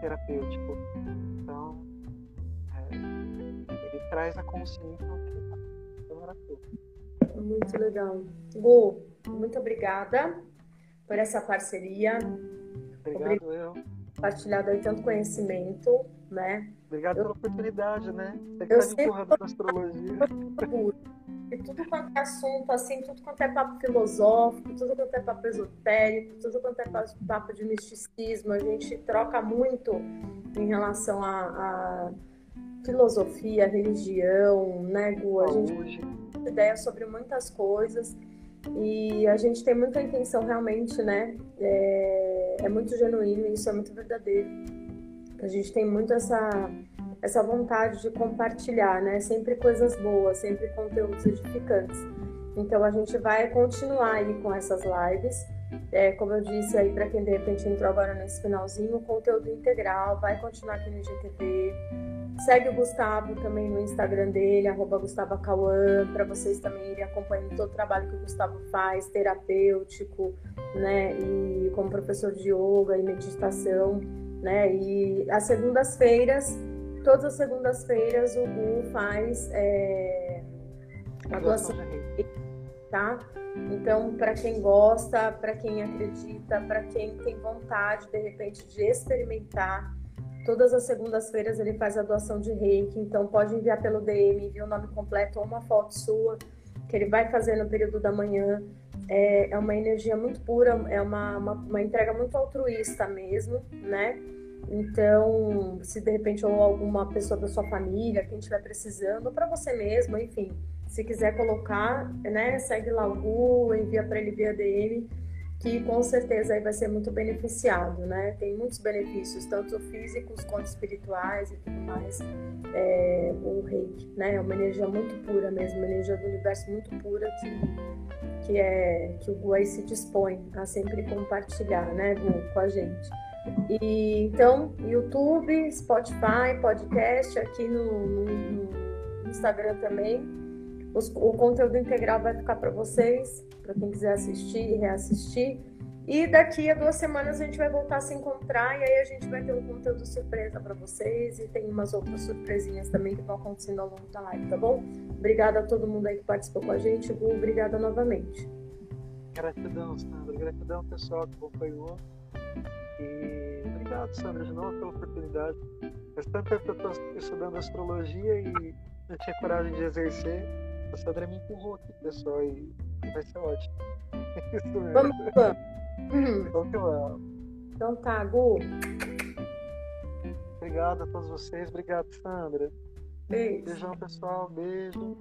terapêutico. Então, é, ele traz a consciência onde ele está. Muito legal. Gu, muito obrigada por essa parceria. Obrigado, Obrig... eu. Compartilhado aí tanto conhecimento, né? Obrigado eu... pela oportunidade, né? Você que eu tá me empurrando na astrologia. E tudo quanto é assunto, assim, tudo quanto é papo filosófico, tudo quanto é papo esotérico, tudo quanto é papo de misticismo, a gente troca muito em relação a, a filosofia, religião, né, Gu? A gente ideia sobre muitas coisas. E a gente tem muita intenção realmente, né? É, é muito genuíno isso é muito verdadeiro. A gente tem muito essa, essa vontade de compartilhar, né? Sempre coisas boas, sempre conteúdos edificantes. Então a gente vai continuar aí com essas lives. É, como eu disse aí, para quem de repente entrou agora nesse finalzinho, conteúdo integral, vai continuar aqui no IGTV. Segue o Gustavo também no Instagram dele, arroba Gustavo Cauã, para vocês também irem acompanhando todo o trabalho que o Gustavo faz, terapêutico, né? E como professor de yoga e meditação, né? E às segundas-feiras, todas as segundas-feiras, o Gu faz é, a doação tá? Então, para quem gosta, para quem acredita, para quem tem vontade, de repente, de experimentar, todas as segundas-feiras ele faz a doação de reiki. Então, pode enviar pelo DM, envia o nome completo ou uma foto sua, que ele vai fazer no período da manhã. É, é uma energia muito pura, é uma, uma, uma entrega muito altruísta mesmo, né? Então, se de repente ou alguma pessoa da sua família, quem estiver precisando, para você mesmo, enfim, se quiser colocar, né, segue lá o Gu, envia para ele via DM, que com certeza aí vai ser muito beneficiado, né? Tem muitos benefícios, tanto físicos quanto espirituais e tudo mais. É, o reiki, né? É uma energia muito pura mesmo, uma energia do universo muito pura que, que, é, que o Gu aí se dispõe a sempre compartilhar, né, Gu, com a gente. E, então, YouTube, Spotify, podcast, aqui no, no, no Instagram também os, o conteúdo integral vai ficar para vocês, para quem quiser assistir e reassistir. E daqui a duas semanas a gente vai voltar a se encontrar e aí a gente vai ter um conteúdo surpresa para vocês e tem umas outras surpresinhas também que vão acontecendo ao longo da live, tá bom? Obrigada a todo mundo aí que participou com a gente. Gu, obrigada novamente. Gratidão, Sandra. Gratidão, pessoal que acompanhou. E obrigado, Sandra, de novo pela oportunidade. Faz tanto tempo que eu estou estudando astrologia e não tinha coragem de exercer. A Sandra me empurrou aqui, pessoal, e vai ser ótimo. Isso mesmo. Vamos que vamos. Vamos que vamos. Então tá, Gu. Obrigado a todos vocês. Obrigado, Sandra. Beijo. Beijão, pessoal. Beijo.